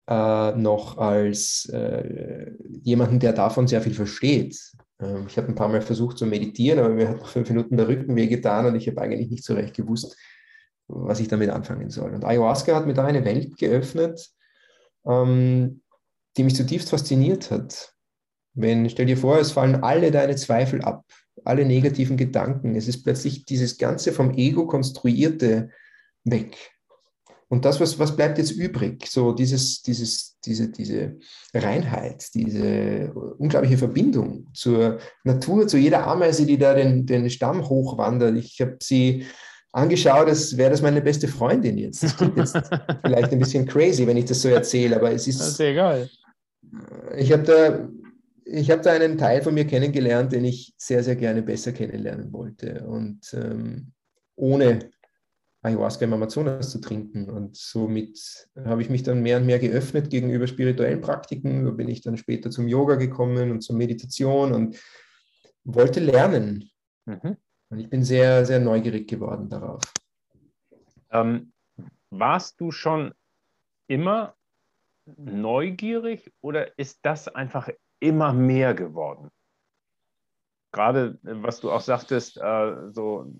äh, noch als äh, jemanden, der davon sehr viel versteht. Ähm, ich habe ein paar Mal versucht zu meditieren, aber mir hat nach fünf Minuten der Rücken wehgetan und ich habe eigentlich nicht so recht gewusst, was ich damit anfangen soll. Und Ayahuasca hat mir da eine Welt geöffnet, ähm, die mich zutiefst fasziniert hat. Wenn, stell dir vor, es fallen alle deine Zweifel ab, alle negativen Gedanken. Es ist plötzlich dieses ganze vom Ego konstruierte weg. Und das, was, was bleibt jetzt übrig? So dieses, dieses, diese, diese Reinheit, diese unglaubliche Verbindung zur Natur, zu jeder Ameise, die da den, den Stamm hochwandert. Ich habe sie angeschaut, als wäre das meine beste Freundin jetzt. Das klingt jetzt vielleicht ein bisschen crazy, wenn ich das so erzähle, aber es ist. Das ist egal. Ich habe da, hab da einen Teil von mir kennengelernt, den ich sehr, sehr gerne besser kennenlernen wollte. Und ähm, ohne Ayahuasca im Amazonas zu trinken. Und somit habe ich mich dann mehr und mehr geöffnet gegenüber spirituellen Praktiken. So bin ich dann später zum Yoga gekommen und zur Meditation und wollte lernen. Mhm. Und ich bin sehr, sehr neugierig geworden darauf. Ähm, warst du schon immer neugierig oder ist das einfach immer mehr geworden? Gerade was du auch sagtest, äh, so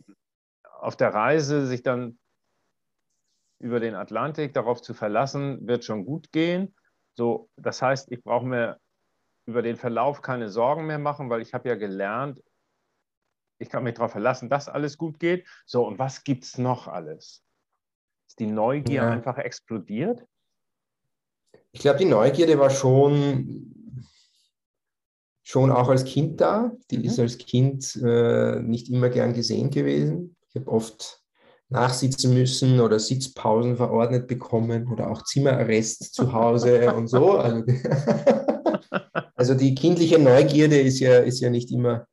auf der Reise sich dann über den Atlantik darauf zu verlassen, wird schon gut gehen. So, das heißt, ich brauche mir über den Verlauf keine Sorgen mehr machen, weil ich habe ja gelernt, ich kann mich darauf verlassen, dass alles gut geht. So, und was gibt es noch alles? Ist die Neugier ja. einfach explodiert? Ich glaube, die Neugierde war schon, schon auch als Kind da. Die mhm. ist als Kind äh, nicht immer gern gesehen gewesen. Ich habe oft nachsitzen müssen oder Sitzpausen verordnet bekommen oder auch Zimmerarrest zu Hause und so. Also, also, die kindliche Neugierde ist ja, ist ja nicht immer,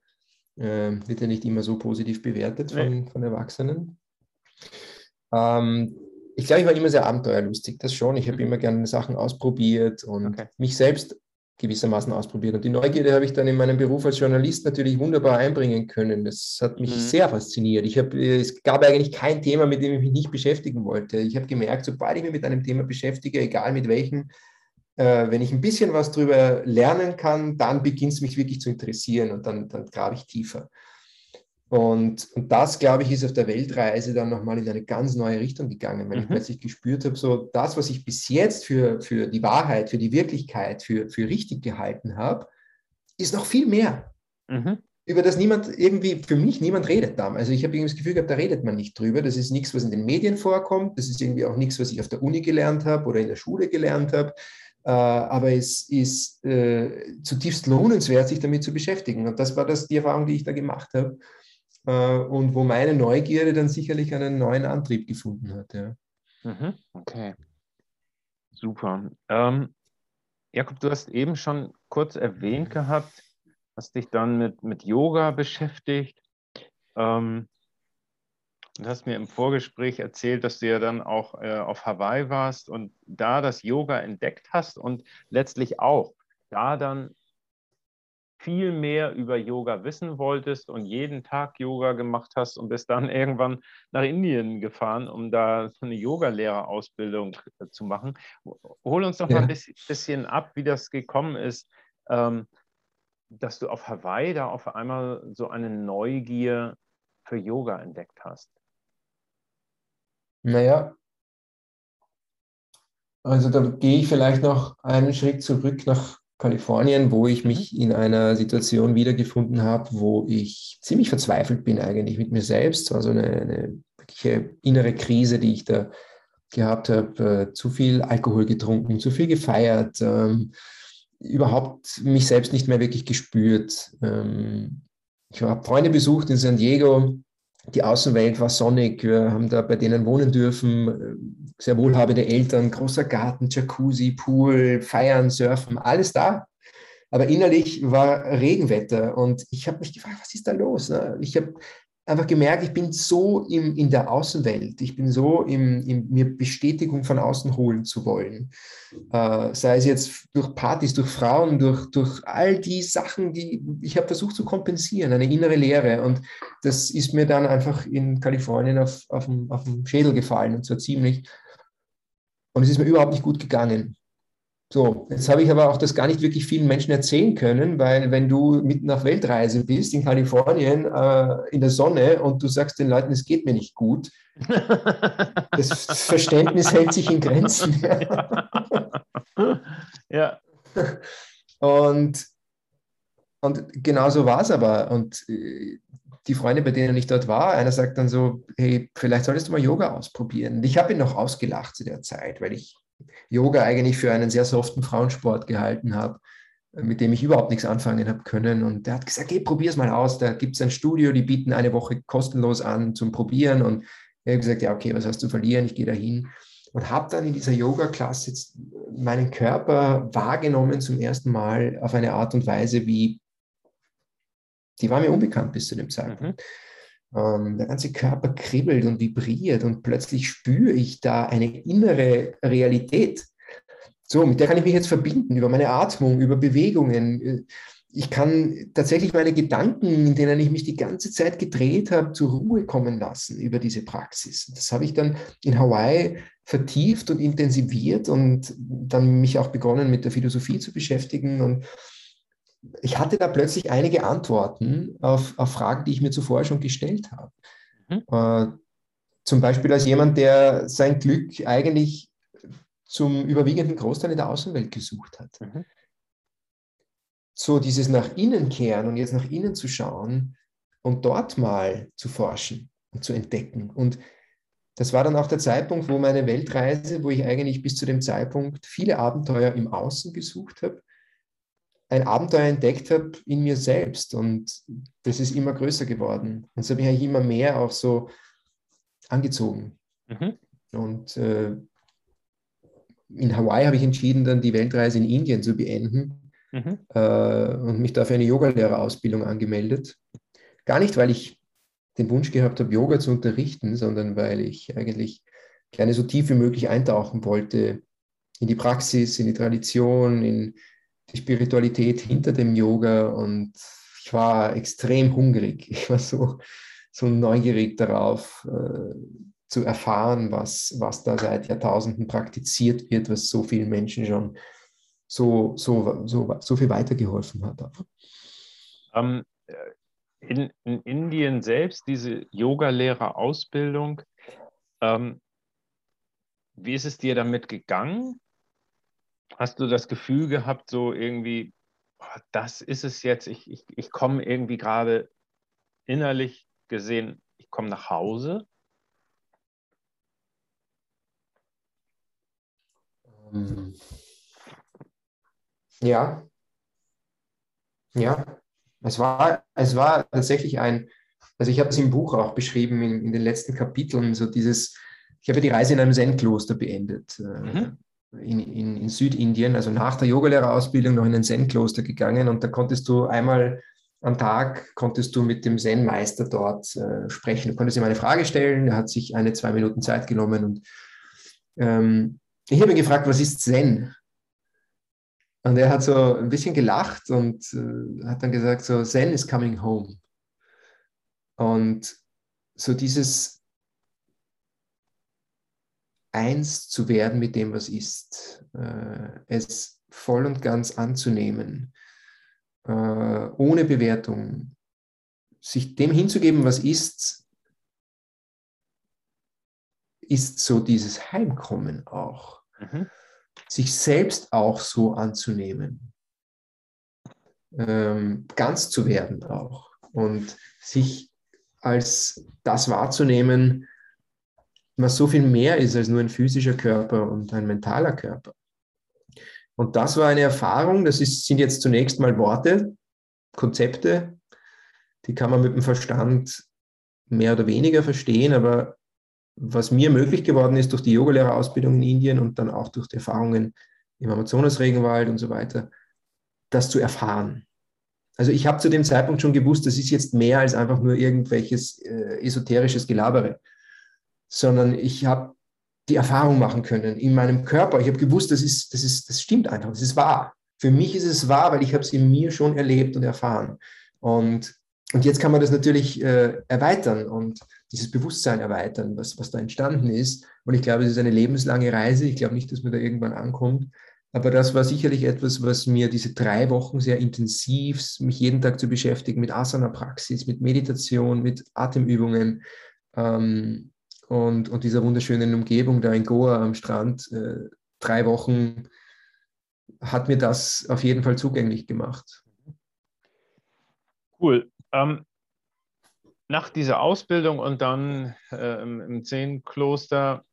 äh, wird ja nicht immer so positiv bewertet von, nee. von Erwachsenen. Ähm, ich glaube, ich war immer sehr abenteuerlustig, das schon. Ich habe mhm. immer gerne Sachen ausprobiert und okay. mich selbst gewissermaßen ausprobiert. Und die Neugierde habe ich dann in meinem Beruf als Journalist natürlich wunderbar einbringen können. Das hat mich mhm. sehr fasziniert. Ich habe, es gab eigentlich kein Thema, mit dem ich mich nicht beschäftigen wollte. Ich habe gemerkt, sobald ich mich mit einem Thema beschäftige, egal mit welchem, äh, wenn ich ein bisschen was darüber lernen kann, dann beginnt es mich wirklich zu interessieren und dann, dann grabe ich tiefer. Und, und das, glaube ich, ist auf der Weltreise dann nochmal in eine ganz neue Richtung gegangen, weil mhm. ich plötzlich gespürt habe, so das, was ich bis jetzt für, für die Wahrheit, für die Wirklichkeit, für, für richtig gehalten habe, ist noch viel mehr. Mhm. Über das niemand irgendwie, für mich niemand redet da. Also ich habe irgendwie das Gefühl gehabt, da redet man nicht drüber. Das ist nichts, was in den Medien vorkommt. Das ist irgendwie auch nichts, was ich auf der Uni gelernt habe oder in der Schule gelernt habe. Äh, aber es ist äh, zutiefst lohnenswert, sich damit zu beschäftigen. Und das war das, die Erfahrung, die ich da gemacht habe. Äh, und wo meine Neugierde dann sicherlich einen neuen Antrieb gefunden hat. Ja. Mhm, okay, super. Ähm, Jakob, du hast eben schon kurz erwähnt gehabt, hast dich dann mit, mit Yoga beschäftigt. Ähm, und hast mir im Vorgespräch erzählt, dass du ja dann auch äh, auf Hawaii warst und da das Yoga entdeckt hast und letztlich auch da dann viel mehr über Yoga wissen wolltest und jeden Tag Yoga gemacht hast und bist dann irgendwann nach Indien gefahren, um da eine Yogalehrerausbildung äh, zu machen. Hol uns doch ja. mal ein bisschen ab, wie das gekommen ist, ähm, dass du auf Hawaii da auf einmal so eine Neugier für Yoga entdeckt hast. Naja, also da gehe ich vielleicht noch einen Schritt zurück nach Kalifornien, wo ich mich mhm. in einer Situation wiedergefunden habe, wo ich ziemlich verzweifelt bin eigentlich mit mir selbst. Es war so eine, eine wirkliche innere Krise, die ich da gehabt habe. Äh, zu viel Alkohol getrunken, zu viel gefeiert, ähm, überhaupt mich selbst nicht mehr wirklich gespürt. Ähm, ich habe Freunde besucht in San Diego. Die Außenwelt war sonnig. Wir haben da bei denen wohnen dürfen sehr wohlhabende Eltern, großer Garten, Jacuzzi, Pool, Feiern, Surfen, alles da. Aber innerlich war Regenwetter und ich habe mich gefragt, was ist da los? Ne? Ich habe einfach gemerkt, ich bin so im, in der Außenwelt, ich bin so im, im mir Bestätigung von außen holen zu wollen. Äh, sei es jetzt durch Partys, durch Frauen, durch, durch all die Sachen, die ich habe versucht zu kompensieren, eine innere Leere. Und das ist mir dann einfach in Kalifornien auf, auf, dem, auf dem Schädel gefallen und zwar ziemlich. Und es ist mir überhaupt nicht gut gegangen. So, jetzt habe ich aber auch das gar nicht wirklich vielen Menschen erzählen können, weil wenn du mitten auf Weltreise bist in Kalifornien äh, in der Sonne und du sagst den Leuten, es geht mir nicht gut, das Verständnis hält sich in Grenzen. ja. Und, und genau so war es aber. Und äh, die Freunde, bei denen ich dort war, einer sagt dann so, hey, vielleicht solltest du mal Yoga ausprobieren. Und ich habe ihn noch ausgelacht zu der Zeit, weil ich Yoga eigentlich für einen sehr soften Frauensport gehalten habe, mit dem ich überhaupt nichts anfangen habe können. Und der hat gesagt, hey, probier es mal aus. Da gibt es ein Studio, die bieten eine Woche kostenlos an zum Probieren. Und ich habe gesagt, ja, okay, was hast du verlieren? Ich gehe da hin. Und habe dann in dieser Yoga-Klasse meinen Körper wahrgenommen zum ersten Mal auf eine Art und Weise, wie die war mir unbekannt bis zu dem Zeitpunkt. Mhm. Ähm, der ganze Körper kribbelt und vibriert und plötzlich spüre ich da eine innere Realität. So, mit der kann ich mich jetzt verbinden über meine Atmung, über Bewegungen. Ich kann tatsächlich meine Gedanken, in denen ich mich die ganze Zeit gedreht habe, zur Ruhe kommen lassen über diese Praxis. Das habe ich dann in Hawaii vertieft und intensiviert und dann mich auch begonnen mit der Philosophie zu beschäftigen und ich hatte da plötzlich einige Antworten auf, auf Fragen, die ich mir zuvor schon gestellt habe. Mhm. Äh, zum Beispiel als jemand, der sein Glück eigentlich zum überwiegenden Großteil in der Außenwelt gesucht hat. Mhm. So dieses nach innen kehren und jetzt nach innen zu schauen und dort mal zu forschen und zu entdecken. Und das war dann auch der Zeitpunkt, wo meine Weltreise, wo ich eigentlich bis zu dem Zeitpunkt viele Abenteuer im Außen gesucht habe, ein Abenteuer entdeckt habe in mir selbst und das ist immer größer geworden. Und so habe ich immer mehr auch so angezogen. Mhm. Und äh, in Hawaii habe ich entschieden, dann die Weltreise in Indien zu beenden mhm. äh, und mich dafür eine Yogalehrerausbildung angemeldet. Gar nicht, weil ich den Wunsch gehabt habe, Yoga zu unterrichten, sondern weil ich eigentlich gerne so tief wie möglich eintauchen wollte in die Praxis, in die Tradition, in die Spiritualität hinter dem Yoga und ich war extrem hungrig. Ich war so, so neugierig darauf äh, zu erfahren, was, was da seit Jahrtausenden praktiziert wird, was so vielen Menschen schon so, so, so, so viel weitergeholfen hat. Ähm, in, in, Indien selbst, diese Yoga-Lehrer-Ausbildung, ähm, wie ist es dir damit gegangen? Hast du das Gefühl gehabt, so irgendwie, oh, das ist es jetzt, ich, ich, ich komme irgendwie gerade innerlich gesehen, ich komme nach Hause? Ähm, ja. Ja. Es war, es war tatsächlich ein, also ich habe es im Buch auch beschrieben, in, in den letzten Kapiteln, so dieses, ich habe die Reise in einem Zen-Kloster beendet. Äh, mhm in, in, in Südindien, also nach der Yogalehrerausbildung noch in ein Zen-Kloster gegangen und da konntest du einmal am Tag konntest du mit dem Zen-Meister dort äh, sprechen. Du konntest ihm eine Frage stellen, er hat sich eine, zwei Minuten Zeit genommen und ähm, ich habe ihn gefragt, was ist Zen? Und er hat so ein bisschen gelacht und äh, hat dann gesagt, so Zen is coming home. Und so dieses eins zu werden mit dem, was ist, äh, es voll und ganz anzunehmen, äh, ohne Bewertung, sich dem hinzugeben, was ist, ist so dieses Heimkommen auch. Mhm. Sich selbst auch so anzunehmen, ähm, ganz zu werden auch und sich als das wahrzunehmen, was so viel mehr ist als nur ein physischer Körper und ein mentaler Körper. Und das war eine Erfahrung, das ist, sind jetzt zunächst mal Worte, Konzepte, die kann man mit dem Verstand mehr oder weniger verstehen, aber was mir möglich geworden ist durch die Yogalehrerausbildung in Indien und dann auch durch die Erfahrungen im Amazonasregenwald und so weiter, das zu erfahren. Also ich habe zu dem Zeitpunkt schon gewusst, das ist jetzt mehr als einfach nur irgendwelches äh, esoterisches Gelabere sondern ich habe die Erfahrung machen können in meinem Körper. Ich habe gewusst, das, ist, das, ist, das stimmt einfach, das ist wahr. Für mich ist es wahr, weil ich habe es in mir schon erlebt und erfahren. Und, und jetzt kann man das natürlich äh, erweitern und dieses Bewusstsein erweitern, was, was da entstanden ist. Und ich glaube, es ist eine lebenslange Reise. Ich glaube nicht, dass man da irgendwann ankommt. Aber das war sicherlich etwas, was mir diese drei Wochen sehr intensiv, mich jeden Tag zu beschäftigen mit Asana-Praxis, mit Meditation, mit Atemübungen, ähm, und, und dieser wunderschönen Umgebung da in Goa am Strand, äh, drei Wochen, hat mir das auf jeden Fall zugänglich gemacht. Cool. Ähm, nach dieser Ausbildung und dann äh, im, Zen-Kloster,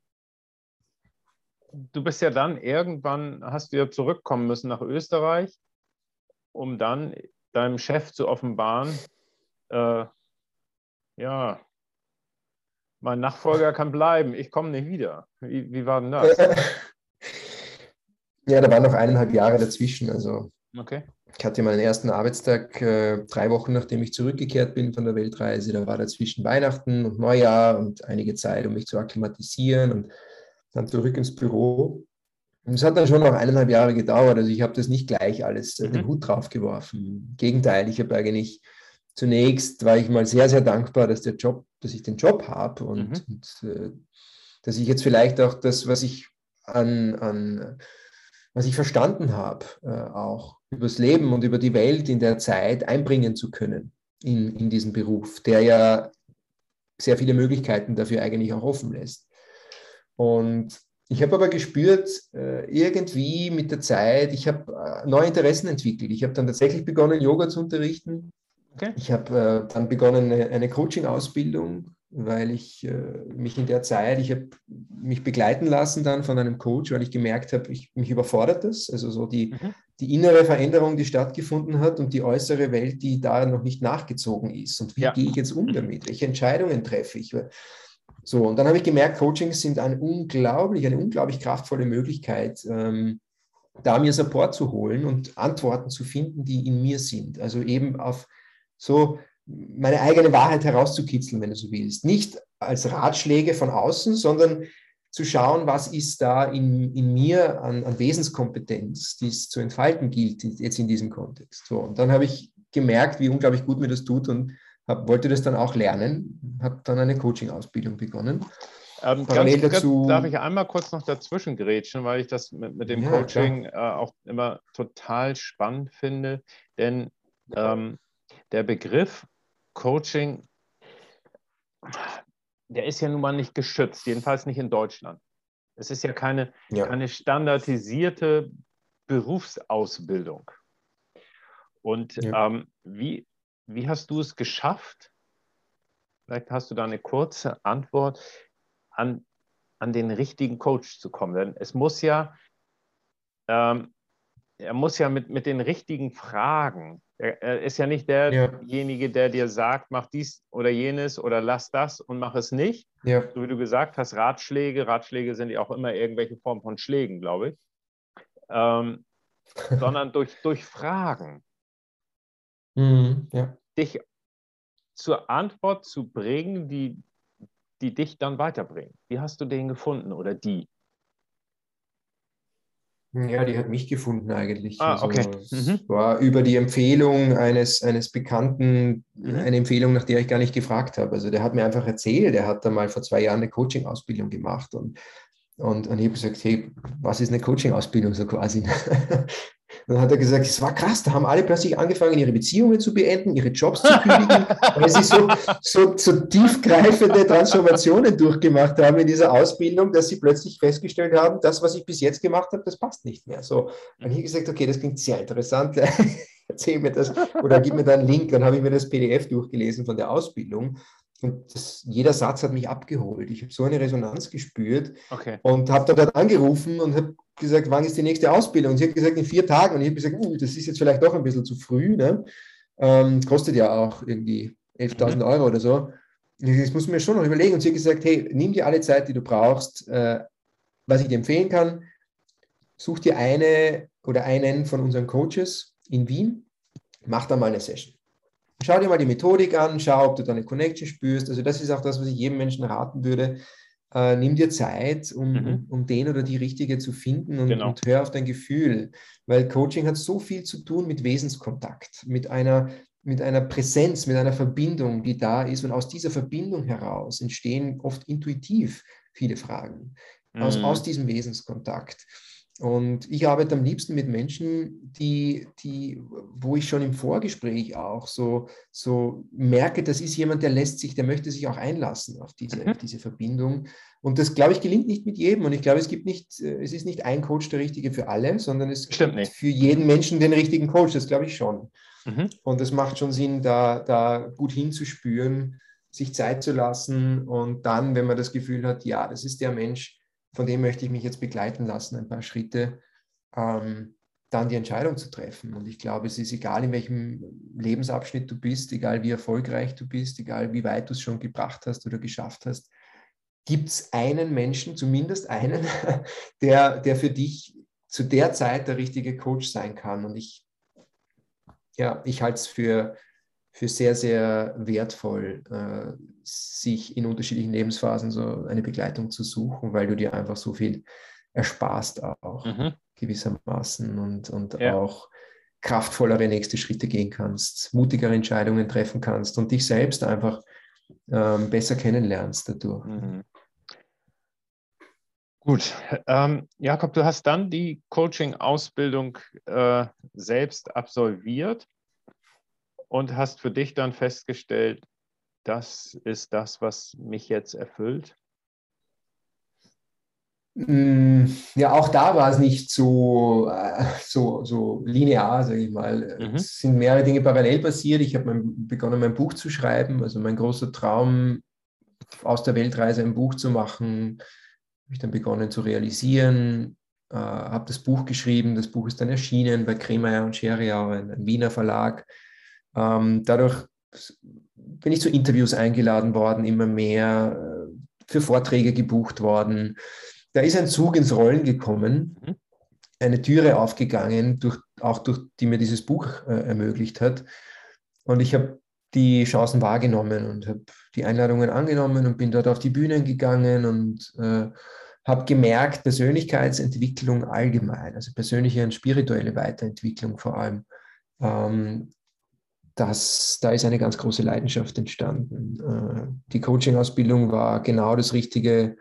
du bist ja dann irgendwann, hast du ja zurückkommen müssen nach Österreich, um dann deinem Chef zu offenbaren, äh, ja, mein Nachfolger kann bleiben, ich komme nicht wieder. Wie, wie war denn das? Ja, da waren noch eineinhalb Jahre dazwischen. Also okay. ich hatte meinen ersten Arbeitstag äh, drei Wochen, nachdem ich zurückgekehrt bin von der Weltreise. Da war dazwischen Weihnachten und Neujahr und einige Zeit, um mich zu akklimatisieren und dann zurück ins Büro. Und es hat dann schon noch eineinhalb Jahre gedauert. Also ich habe das nicht gleich alles äh, den mhm. Hut drauf geworfen. Im Gegenteil, ich habe eigentlich zunächst war ich mal sehr, sehr dankbar, dass der Job, dass ich den Job habe und, mhm. und äh, dass ich jetzt vielleicht auch das, was ich an, an was ich verstanden habe, äh, auch über das Leben und über die Welt in der Zeit einbringen zu können in, in diesen Beruf, der ja sehr viele Möglichkeiten dafür eigentlich auch offen lässt. Und ich habe aber gespürt, äh, irgendwie mit der Zeit, ich habe äh, neue Interessen entwickelt. Ich habe dann tatsächlich begonnen, Yoga zu unterrichten. Okay. Ich habe äh, dann begonnen, eine Coaching-Ausbildung weil ich äh, mich in der Zeit, ich habe mich begleiten lassen dann von einem Coach, weil ich gemerkt habe, ich, mich überfordert das. Also so die, mhm. die innere Veränderung, die stattgefunden hat und die äußere Welt, die da noch nicht nachgezogen ist. Und wie ja. gehe ich jetzt um damit? Welche Entscheidungen treffe ich? So, und dann habe ich gemerkt, Coachings sind eine unglaublich, eine unglaublich kraftvolle Möglichkeit, ähm, da mir Support zu holen und Antworten zu finden, die in mir sind. Also eben auf so meine eigene Wahrheit herauszukitzeln, wenn du so willst. Nicht als Ratschläge von außen, sondern zu schauen, was ist da in, in mir an, an Wesenskompetenz, die es zu entfalten gilt, jetzt in diesem Kontext. So, und dann habe ich gemerkt, wie unglaublich gut mir das tut und hab, wollte das dann auch lernen, habe dann eine Coaching-Ausbildung begonnen. Ähm, Parallel ganz, dazu, darf ich einmal kurz noch dazwischen grätschen, weil ich das mit, mit dem ja, Coaching äh, auch immer total spannend finde. Denn ähm, der Begriff Coaching, der ist ja nun mal nicht geschützt, jedenfalls nicht in Deutschland. Es ist ja keine, ja. keine standardisierte Berufsausbildung. Und ja. ähm, wie, wie hast du es geschafft? Vielleicht hast du da eine kurze Antwort, an, an den richtigen Coach zu kommen. Denn es muss ja, ähm, er muss ja mit, mit den richtigen Fragen er ist ja nicht derjenige, der dir sagt, mach dies oder jenes oder lass das und mach es nicht. Ja. So wie du gesagt hast, Ratschläge. Ratschläge sind ja auch immer irgendwelche Formen von Schlägen, glaube ich. Ähm, sondern durch, durch Fragen. Mhm, ja. Dich zur Antwort zu bringen, die, die dich dann weiterbringen. Wie hast du den gefunden oder die? Ja, die hat mich gefunden eigentlich. Ah, also, okay. Mhm. war über die Empfehlung eines, eines Bekannten, mhm. eine Empfehlung, nach der ich gar nicht gefragt habe. Also der hat mir einfach erzählt, er hat da mal vor zwei Jahren eine Coaching-Ausbildung gemacht und, und, und ich habe gesagt, hey, was ist eine Coaching-Ausbildung so quasi? Dann hat er gesagt, es war krass, da haben alle plötzlich angefangen, ihre Beziehungen zu beenden, ihre Jobs zu kündigen, weil sie so, so, so tiefgreifende Transformationen durchgemacht haben in dieser Ausbildung, dass sie plötzlich festgestellt haben, das, was ich bis jetzt gemacht habe, das passt nicht mehr. So, dann habe ich gesagt, okay, das klingt sehr interessant, erzähl mir das oder gib mir da einen Link. Dann habe ich mir das PDF durchgelesen von der Ausbildung und das, jeder Satz hat mich abgeholt. Ich habe so eine Resonanz gespürt okay. und habe dann angerufen und habe gesagt, wann ist die nächste Ausbildung? Und sie hat gesagt, in vier Tagen. Und ich habe gesagt, uh, das ist jetzt vielleicht doch ein bisschen zu früh. Ne? Ähm, kostet ja auch irgendwie 11.000 mhm. Euro oder so. Das muss man mir schon noch überlegen. Und sie hat gesagt, hey, nimm dir alle Zeit, die du brauchst. Äh, was ich dir empfehlen kann, such dir eine oder einen von unseren Coaches in Wien, mach da mal eine Session. Schau dir mal die Methodik an, schau, ob du da eine Connection spürst. Also das ist auch das, was ich jedem Menschen raten würde. Äh, nimm dir Zeit, um, mhm. um den oder die Richtige zu finden und, genau. und hör auf dein Gefühl. Weil Coaching hat so viel zu tun mit Wesenskontakt, mit einer, mit einer Präsenz, mit einer Verbindung, die da ist. Und aus dieser Verbindung heraus entstehen oft intuitiv viele Fragen. Mhm. Aus, aus diesem Wesenskontakt. Und ich arbeite am liebsten mit Menschen, die, die, wo ich schon im Vorgespräch auch so, so merke, das ist jemand, der lässt sich, der möchte sich auch einlassen auf diese, mhm. auf diese Verbindung. Und das, glaube ich, gelingt nicht mit jedem. Und ich glaube, es gibt nicht, es ist nicht ein Coach der richtige für alle, sondern es Stimmt gibt nicht. für jeden Menschen den richtigen Coach. Das glaube ich schon. Mhm. Und es macht schon Sinn, da, da gut hinzuspüren, sich Zeit zu lassen und dann, wenn man das Gefühl hat, ja, das ist der Mensch, von dem möchte ich mich jetzt begleiten lassen, ein paar Schritte, ähm, dann die Entscheidung zu treffen. Und ich glaube, es ist egal, in welchem Lebensabschnitt du bist, egal wie erfolgreich du bist, egal wie weit du es schon gebracht hast oder geschafft hast, gibt es einen Menschen, zumindest einen, der, der für dich zu der Zeit der richtige Coach sein kann. Und ich ja, ich halte es für, für sehr, sehr wertvoll, äh, sich in unterschiedlichen Lebensphasen so eine Begleitung zu suchen, weil du dir einfach so viel ersparst auch mhm. gewissermaßen und, und ja. auch kraftvollere nächste Schritte gehen kannst, mutigere Entscheidungen treffen kannst und dich selbst einfach ähm, besser kennenlernst dadurch. Mhm. Gut, ähm, Jakob, du hast dann die Coaching-Ausbildung äh, selbst absolviert und hast für dich dann festgestellt, das ist das, was mich jetzt erfüllt? Mm, ja, auch da war es nicht so, äh, so, so linear, sage ich mal. Mhm. Es sind mehrere Dinge parallel passiert. Ich habe begonnen, mein Buch zu schreiben. Also mein großer Traum, aus der Weltreise ein Buch zu machen, habe ich dann begonnen zu realisieren. Äh, habe das Buch geschrieben. Das Buch ist dann erschienen bei Kremeyer und Scheriau, ein, ein Wiener Verlag. Ähm, dadurch bin ich zu Interviews eingeladen worden, immer mehr äh, für Vorträge gebucht worden da ist ein Zug ins Rollen gekommen, mhm. eine Türe aufgegangen, durch, auch durch die mir dieses Buch äh, ermöglicht hat. Und ich habe die Chancen wahrgenommen und habe die Einladungen angenommen und bin dort auf die Bühnen gegangen und äh, habe gemerkt, Persönlichkeitsentwicklung allgemein, also persönliche und spirituelle Weiterentwicklung vor allem, ähm, das, da ist eine ganz große Leidenschaft entstanden. Äh, die Coaching-Ausbildung war genau das richtige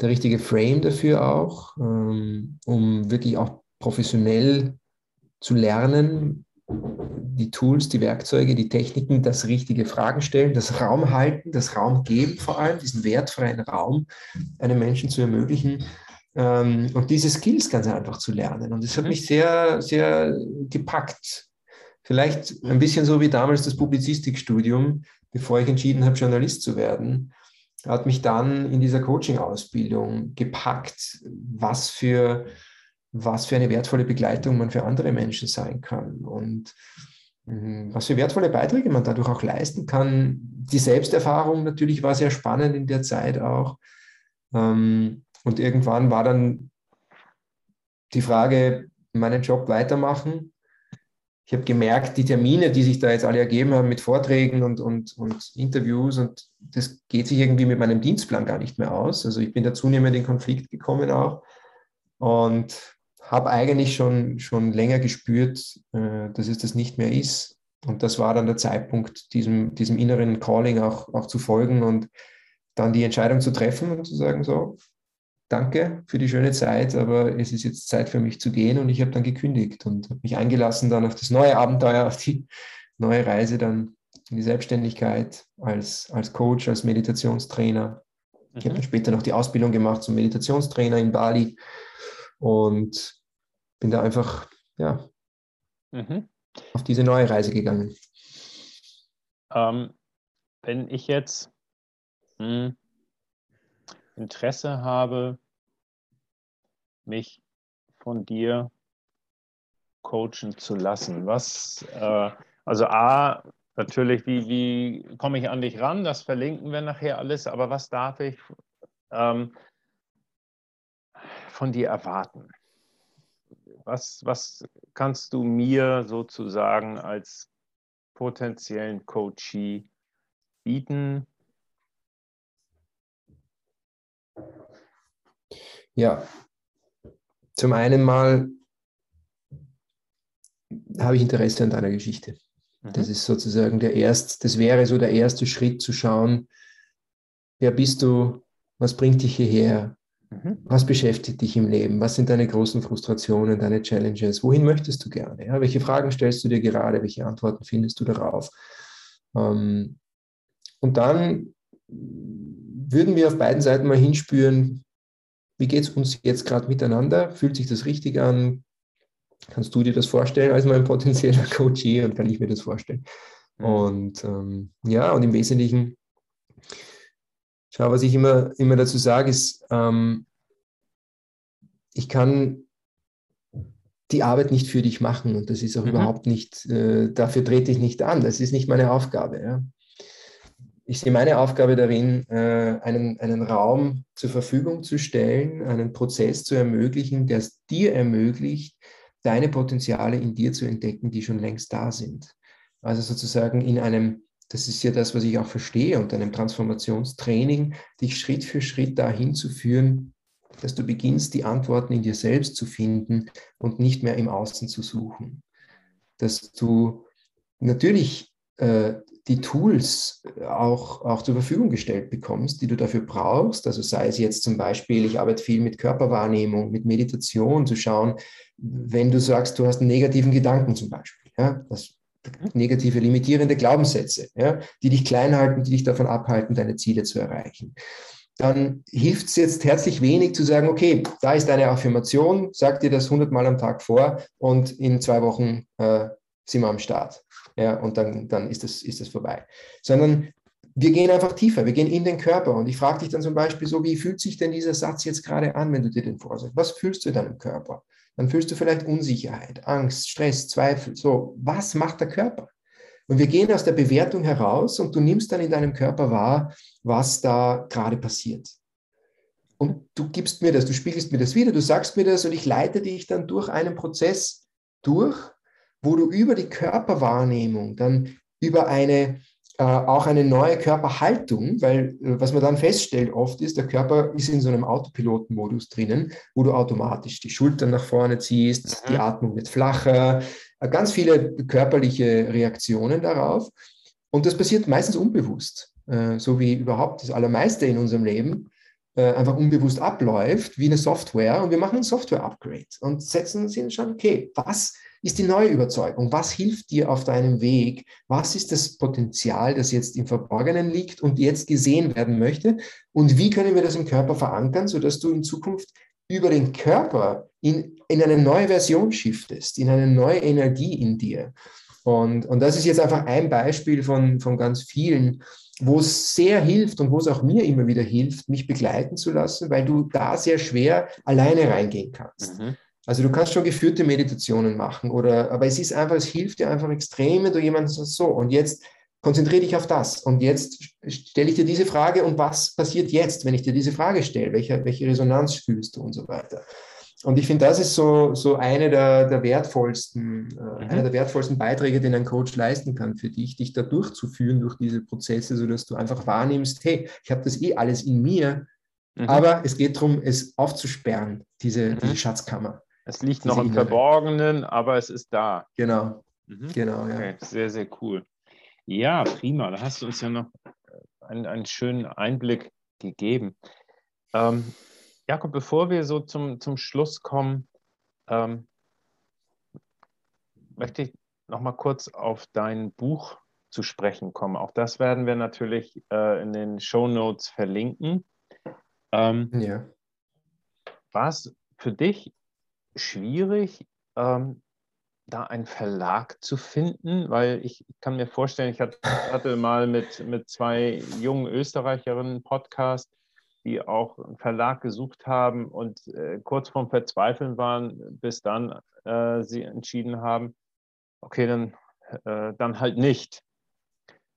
der richtige Frame dafür auch, ähm, um wirklich auch professionell zu lernen, die Tools, die Werkzeuge, die Techniken, das richtige Fragen stellen, das Raum halten, das Raum geben, vor allem diesen wertfreien Raum einem Menschen zu ermöglichen ähm, und diese Skills ganz einfach zu lernen. Und das hat mhm. mich sehr, sehr gepackt. Vielleicht ein bisschen so wie damals das Publizistikstudium, bevor ich entschieden habe, Journalist zu werden hat mich dann in dieser Coaching-Ausbildung gepackt, was für, was für eine wertvolle Begleitung man für andere Menschen sein kann und mhm, was für wertvolle Beiträge man dadurch auch leisten kann. Die Selbsterfahrung natürlich war sehr spannend in der Zeit auch. Ähm, und irgendwann war dann die Frage, meinen Job weitermachen ich habe gemerkt, die Termine, die sich da jetzt alle ergeben haben mit Vorträgen und, und, und Interviews, und das geht sich irgendwie mit meinem Dienstplan gar nicht mehr aus. Also ich bin da zunehmend in Konflikt gekommen auch und habe eigentlich schon, schon länger gespürt, äh, dass es das nicht mehr ist. Und das war dann der Zeitpunkt, diesem, diesem inneren Calling auch, auch zu folgen und dann die Entscheidung zu treffen und zu sagen, so, danke für die schöne Zeit, aber es ist jetzt Zeit für mich zu gehen und ich habe dann gekündigt und habe mich eingelassen dann auf das neue Abenteuer, auf die neue Reise dann in die Selbstständigkeit als, als Coach, als Meditationstrainer. Ich habe mhm. dann später noch die Ausbildung gemacht zum Meditationstrainer in Bali und bin da einfach ja, mhm. auf diese neue Reise gegangen. Ähm, wenn ich jetzt mh, hm, Interesse habe, mich von dir coachen zu lassen? Was, äh, also A, natürlich, wie, wie komme ich an dich ran? Das verlinken wir nachher alles, aber was darf ich ähm, von dir erwarten? Was, was kannst du mir sozusagen als potenziellen Coachee bieten? Ja, zum einen mal habe ich Interesse an deiner Geschichte. Mhm. Das ist sozusagen der erste, das wäre so der erste Schritt zu schauen, wer bist du, was bringt dich hierher, mhm. was beschäftigt dich im Leben, was sind deine großen Frustrationen, deine Challenges, wohin möchtest du gerne, ja? welche Fragen stellst du dir gerade, welche Antworten findest du darauf. Ähm, und dann würden wir auf beiden Seiten mal hinspüren, wie geht es uns jetzt gerade miteinander? Fühlt sich das richtig an? Kannst du dir das vorstellen als mein potenzieller Coachee und kann ich mir das vorstellen? Mhm. Und ähm, ja, und im Wesentlichen, schau, was ich immer, immer dazu sage, ist, ähm, ich kann die Arbeit nicht für dich machen und das ist auch mhm. überhaupt nicht, äh, dafür trete ich nicht an, das ist nicht meine Aufgabe. Ja ich sehe meine Aufgabe darin, äh, einen, einen Raum zur Verfügung zu stellen, einen Prozess zu ermöglichen, der es dir ermöglicht, deine Potenziale in dir zu entdecken, die schon längst da sind. Also sozusagen in einem, das ist ja das, was ich auch verstehe, und einem Transformationstraining, dich Schritt für Schritt dahin zu führen, dass du beginnst, die Antworten in dir selbst zu finden und nicht mehr im Außen zu suchen. Dass du natürlich äh, die Tools auch, auch zur Verfügung gestellt bekommst, die du dafür brauchst. Also sei es jetzt zum Beispiel, ich arbeite viel mit Körperwahrnehmung, mit Meditation, zu schauen, wenn du sagst, du hast einen negativen Gedanken zum Beispiel, ja, das negative limitierende Glaubenssätze, ja, die dich klein halten, die dich davon abhalten, deine Ziele zu erreichen. Dann hilft es jetzt herzlich wenig zu sagen, okay, da ist eine Affirmation, sag dir das hundertmal am Tag vor und in zwei Wochen äh, sind wir am Start. Ja, und dann, dann ist, das, ist das vorbei. Sondern wir gehen einfach tiefer, wir gehen in den Körper. Und ich frage dich dann zum Beispiel so, wie fühlt sich denn dieser Satz jetzt gerade an, wenn du dir den vorsagst? Was fühlst du in deinem Körper? Dann fühlst du vielleicht Unsicherheit, Angst, Stress, Zweifel. So, was macht der Körper? Und wir gehen aus der Bewertung heraus und du nimmst dann in deinem Körper wahr, was da gerade passiert. Und du gibst mir das, du spiegelst mir das wieder, du sagst mir das und ich leite dich dann durch einen Prozess durch, wo du über die Körperwahrnehmung dann über eine äh, auch eine neue Körperhaltung, weil äh, was man dann feststellt oft ist, der Körper ist in so einem Autopilotenmodus drinnen, wo du automatisch die Schultern nach vorne ziehst, mhm. die Atmung wird flacher, äh, ganz viele körperliche Reaktionen darauf. Und das passiert meistens unbewusst, äh, so wie überhaupt das Allermeiste in unserem Leben äh, einfach unbewusst abläuft, wie eine Software. Und wir machen ein Software-Upgrade und setzen uns hin und schauen, okay, was ist die neue Überzeugung? Was hilft dir auf deinem Weg? Was ist das Potenzial, das jetzt im Verborgenen liegt und jetzt gesehen werden möchte? Und wie können wir das im Körper verankern, sodass du in Zukunft über den Körper in, in eine neue Version shiftest, in eine neue Energie in dir? Und, und das ist jetzt einfach ein Beispiel von, von ganz vielen, wo es sehr hilft und wo es auch mir immer wieder hilft, mich begleiten zu lassen, weil du da sehr schwer alleine reingehen kannst. Mhm. Also du kannst schon geführte Meditationen machen oder, aber es ist einfach, es hilft dir einfach extrem, wenn du jemanden sagst, so und jetzt konzentriere dich auf das und jetzt stelle ich dir diese Frage und was passiert jetzt, wenn ich dir diese Frage stelle, welche, welche Resonanz fühlst du und so weiter. Und ich finde, das ist so, so eine der, der wertvollsten, äh, mhm. einer der wertvollsten Beiträge, den ein Coach leisten kann für dich, dich da durchzuführen durch diese Prozesse, sodass du einfach wahrnimmst, hey, ich habe das eh alles in mir, mhm. aber es geht darum, es aufzusperren, diese, mhm. diese Schatzkammer. Es liegt noch im Verborgenen, aber es ist da. Genau. Mhm. Genau, ja. Okay. Sehr, sehr cool. Ja, prima. Da hast du uns ja noch äh, einen, einen schönen Einblick gegeben. Ähm, Jakob, bevor wir so zum, zum Schluss kommen, ähm, möchte ich noch mal kurz auf dein Buch zu sprechen kommen. Auch das werden wir natürlich äh, in den Show Notes verlinken. Ähm, ja. War es für dich schwierig, ähm, da einen Verlag zu finden, weil ich kann mir vorstellen, ich hatte, mal mit, mit zwei jungen Österreicherinnen einen Podcast, die auch einen Verlag gesucht haben und äh, kurz vorm Verzweifeln waren, bis dann äh, sie entschieden haben, okay, dann, äh, dann halt nicht.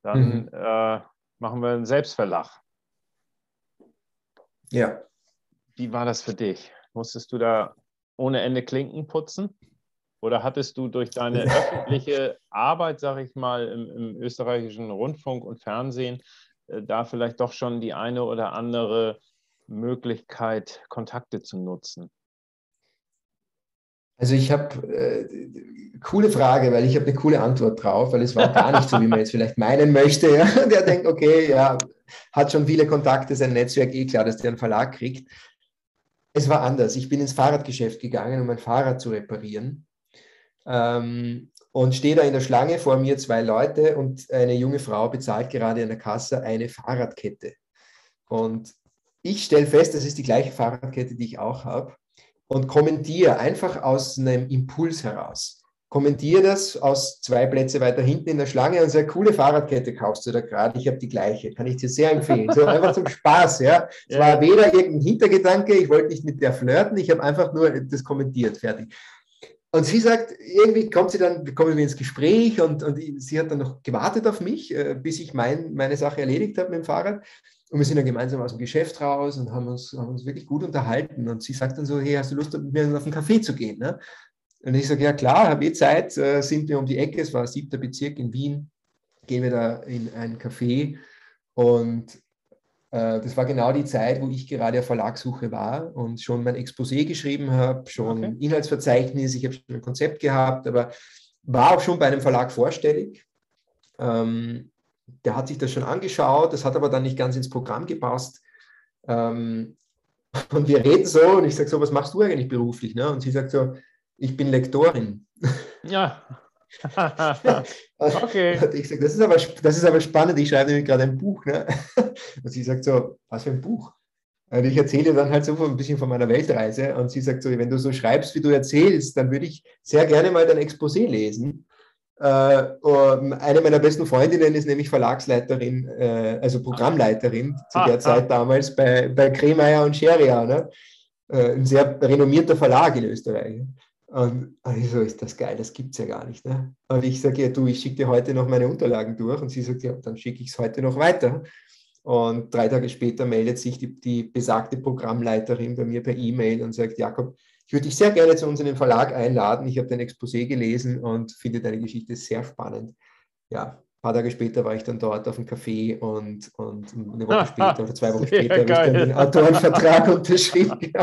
Dann mhm. Äh, machen wir einen Selbstverlag. Ja. Wie war das für dich? Musstest du da ohne Ende Klinken putzen? Oder hattest du durch deine öffentliche Arbeit, sag ich mal, im, im österreichischen Rundfunk und Fernsehen äh, da vielleicht doch schon die eine oder andere Möglichkeit, Kontakte zu nutzen? Also ich habe äh, coole Frage, weil ich habe eine coole Antwort drauf, weil es war gar nicht so, wie man jetzt vielleicht meinen möchte. Ja? Der denkt, okay, ja, hat schon viele Kontakte, sein Netzwerk, eh klar, dass der einen Verlag kriegt. Es war anders. Ich bin ins Fahrradgeschäft gegangen, um mein Fahrrad zu reparieren. Ähm, und stehe da in der Schlange vor mir zwei Leute und eine junge Frau bezahlt gerade in der Kasse eine Fahrradkette. Und ich stelle fest, das ist die gleiche Fahrradkette, die ich auch habe und kommentiere einfach aus einem Impuls heraus kommentiere das aus zwei Plätze weiter hinten in der Schlange und sage, coole Fahrradkette kaufst du da gerade, ich habe die gleiche, kann ich dir sehr empfehlen. So einfach zum Spaß, ja. Es ja. war weder irgendein Hintergedanke, ich wollte nicht mit der flirten, ich habe einfach nur das kommentiert, fertig. Und sie sagt, irgendwie kommt sie dann, kommen wir ins Gespräch und, und sie hat dann noch gewartet auf mich, äh, bis ich mein, meine Sache erledigt habe mit dem Fahrrad. Und wir sind dann gemeinsam aus dem Geschäft raus und haben uns, haben uns wirklich gut unterhalten. Und sie sagt dann so, hey, hast du Lust, mit mir auf einen Kaffee zu gehen? Ne? Und ich sage, ja klar, habe ich Zeit, äh, sind wir um die Ecke, es war siebter Bezirk in Wien, gehen wir da in ein Café und äh, das war genau die Zeit, wo ich gerade auf Verlagssuche war und schon mein Exposé geschrieben habe, schon okay. Inhaltsverzeichnis, ich habe schon ein Konzept gehabt, aber war auch schon bei einem Verlag vorstellig. Ähm, der hat sich das schon angeschaut, das hat aber dann nicht ganz ins Programm gepasst. Ähm, und wir reden so und ich sage so, was machst du eigentlich beruflich? Ne? Und sie sagt so, ich bin Lektorin. Ja. okay. Ich sage, das, ist aber, das ist aber spannend, ich schreibe nämlich gerade ein Buch. Ne? Und sie sagt so, was für ein Buch? Und ich erzähle dann halt so ein bisschen von meiner Weltreise und sie sagt so, wenn du so schreibst, wie du erzählst, dann würde ich sehr gerne mal dein Exposé lesen. Äh, eine meiner besten Freundinnen ist nämlich Verlagsleiterin, äh, also Programmleiterin zu der ah, Zeit ah. damals bei, bei Kremeyer und Scheria, ne? Äh, ein sehr renommierter Verlag in Österreich. Und ich so, ist das geil, das gibt es ja gar nicht. Ne? Und ich sage, ja, du, ich schicke dir heute noch meine Unterlagen durch. Und sie sagt, ja, dann schicke ich es heute noch weiter. Und drei Tage später meldet sich die, die besagte Programmleiterin bei mir per E-Mail und sagt, Jakob, ich würde dich sehr gerne zu uns in den Verlag einladen. Ich habe dein Exposé gelesen und finde deine Geschichte sehr spannend. Ja, paar Tage später war ich dann dort auf dem Café und, und eine Woche später oder zwei Wochen später habe ich dann den Autorenvertrag unterschrieben.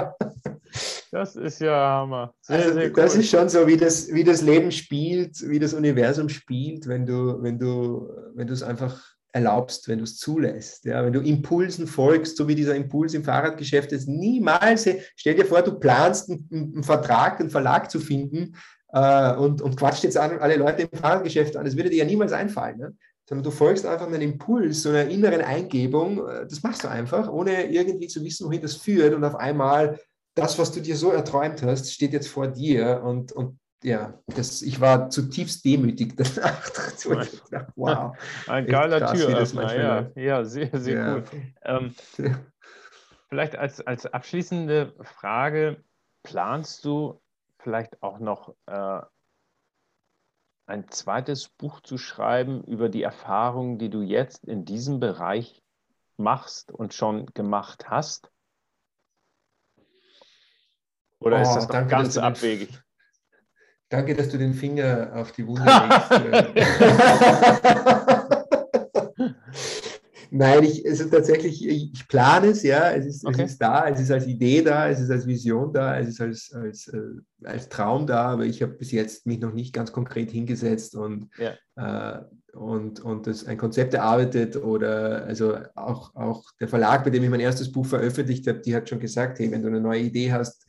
Das ist ja Hammer. Sehr, also, sehr cool. Das ist schon so, wie das, wie das Leben spielt, wie das Universum spielt, wenn du, wenn du, wenn du es einfach erlaubst, wenn du es zulässt. Ja, wenn du Impulsen folgst, so wie dieser Impuls im Fahrradgeschäft ist, niemals, stell dir vor, du planst einen, einen Vertrag, einen Verlag zu finden äh, und, und quatscht jetzt an, alle Leute im Fahrradgeschäft an. Das würde dir ja niemals einfallen. Ne? Sondern du folgst einfach einem Impuls, so einer inneren Eingebung. Äh, das machst du einfach, ohne irgendwie zu wissen, wohin das führt. Und auf einmal, das, was du dir so erträumt hast, steht jetzt vor dir und, und ja, das, ich war zutiefst demütig danach. wow. Ein geiler krass, Türöffner, ja. ja, sehr, sehr ja. cool. Ähm, vielleicht als, als abschließende Frage, planst du vielleicht auch noch äh, ein zweites Buch zu schreiben über die Erfahrungen, die du jetzt in diesem Bereich machst und schon gemacht hast? Oder oh, ist das danke, ganz abwegig? Danke, dass du den Finger auf die Wunde legst. Nein, ich, also tatsächlich, ich plane es, ja, es ist, okay. es ist da, es ist als Idee da, es ist als Vision da, es ist als, als, äh, als Traum da, aber ich habe bis jetzt mich noch nicht ganz konkret hingesetzt und, ja. äh, und, und das ein Konzept erarbeitet oder also auch, auch der Verlag, bei dem ich mein erstes Buch veröffentlicht habe, die hat schon gesagt, hey, wenn du eine neue Idee hast,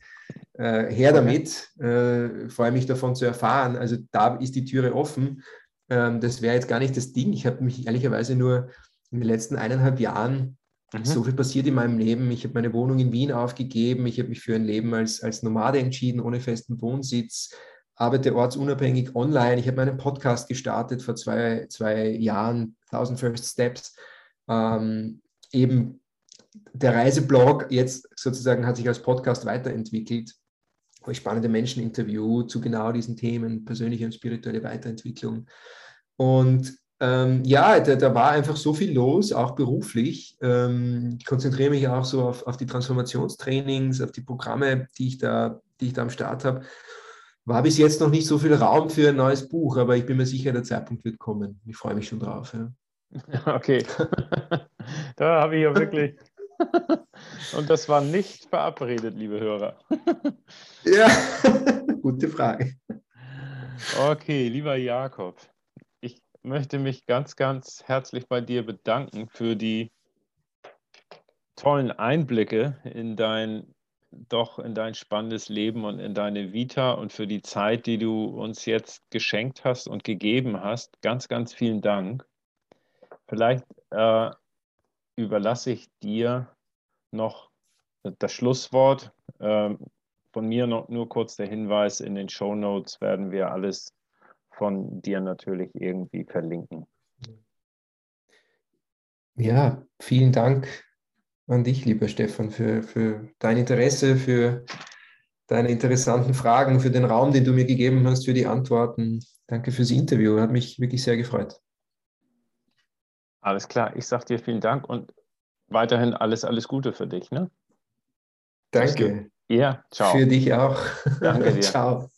äh, her damit, äh, freue mich davon zu erfahren. Also da ist die Türe offen. Ähm, das wäre jetzt gar nicht das Ding. Ich habe mich ehrlicherweise nur in den letzten eineinhalb Jahren mhm. so viel passiert in meinem Leben. Ich habe meine Wohnung in Wien aufgegeben. Ich habe mich für ein Leben als, als Nomade entschieden, ohne festen Wohnsitz. Arbeite ortsunabhängig online. Ich habe meinen Podcast gestartet vor zwei, zwei Jahren, 1000 First Steps. Ähm, eben der Reiseblog jetzt sozusagen hat sich als Podcast weiterentwickelt, wo ich spannende Menschen interview zu genau diesen Themen, persönliche und spirituelle Weiterentwicklung. Und ähm, ja, da, da, war einfach so viel los, auch beruflich. Ähm, ich konzentriere mich auch so auf, auf die Transformationstrainings, auf die Programme, die ich da, die ich da am Start habe. War bis jetzt noch nicht so viel Raum für ein neues Buch, aber ich bin mir sicher, der Zeitpunkt wird kommen. Ich freue mich schon drauf. Ja. Okay. da habe ich ja wirklich Und das war nicht verabredet, liebe Hörer. ja, gute Frage. Okay, lieber Jakob, möchte mich ganz, ganz herzlich bei dir bedanken für die tollen Einblicke in dein doch in dein spannendes Leben und in deine Vita und für die Zeit, die du uns jetzt geschenkt hast und gegeben hast. Ganz, ganz vielen Dank. Vielleicht äh, überlasse ich dir noch das Schlusswort. Ähm, von mir noch nur kurz der Hinweis, in den Show Notes werden wir alles von dir natürlich irgendwie verlinken. Ja, vielen Dank an dich, lieber Stefan, für, für dein Interesse, für deine interessanten Fragen, für den Raum, den du mir gegeben hast, für die Antworten. Danke fürs Interview, hat mich wirklich sehr gefreut. Alles klar, ich sage dir vielen Dank und weiterhin alles, alles Gute für dich. Ne? Danke. Ja, ciao. Für dich auch. Danke dir. ciao.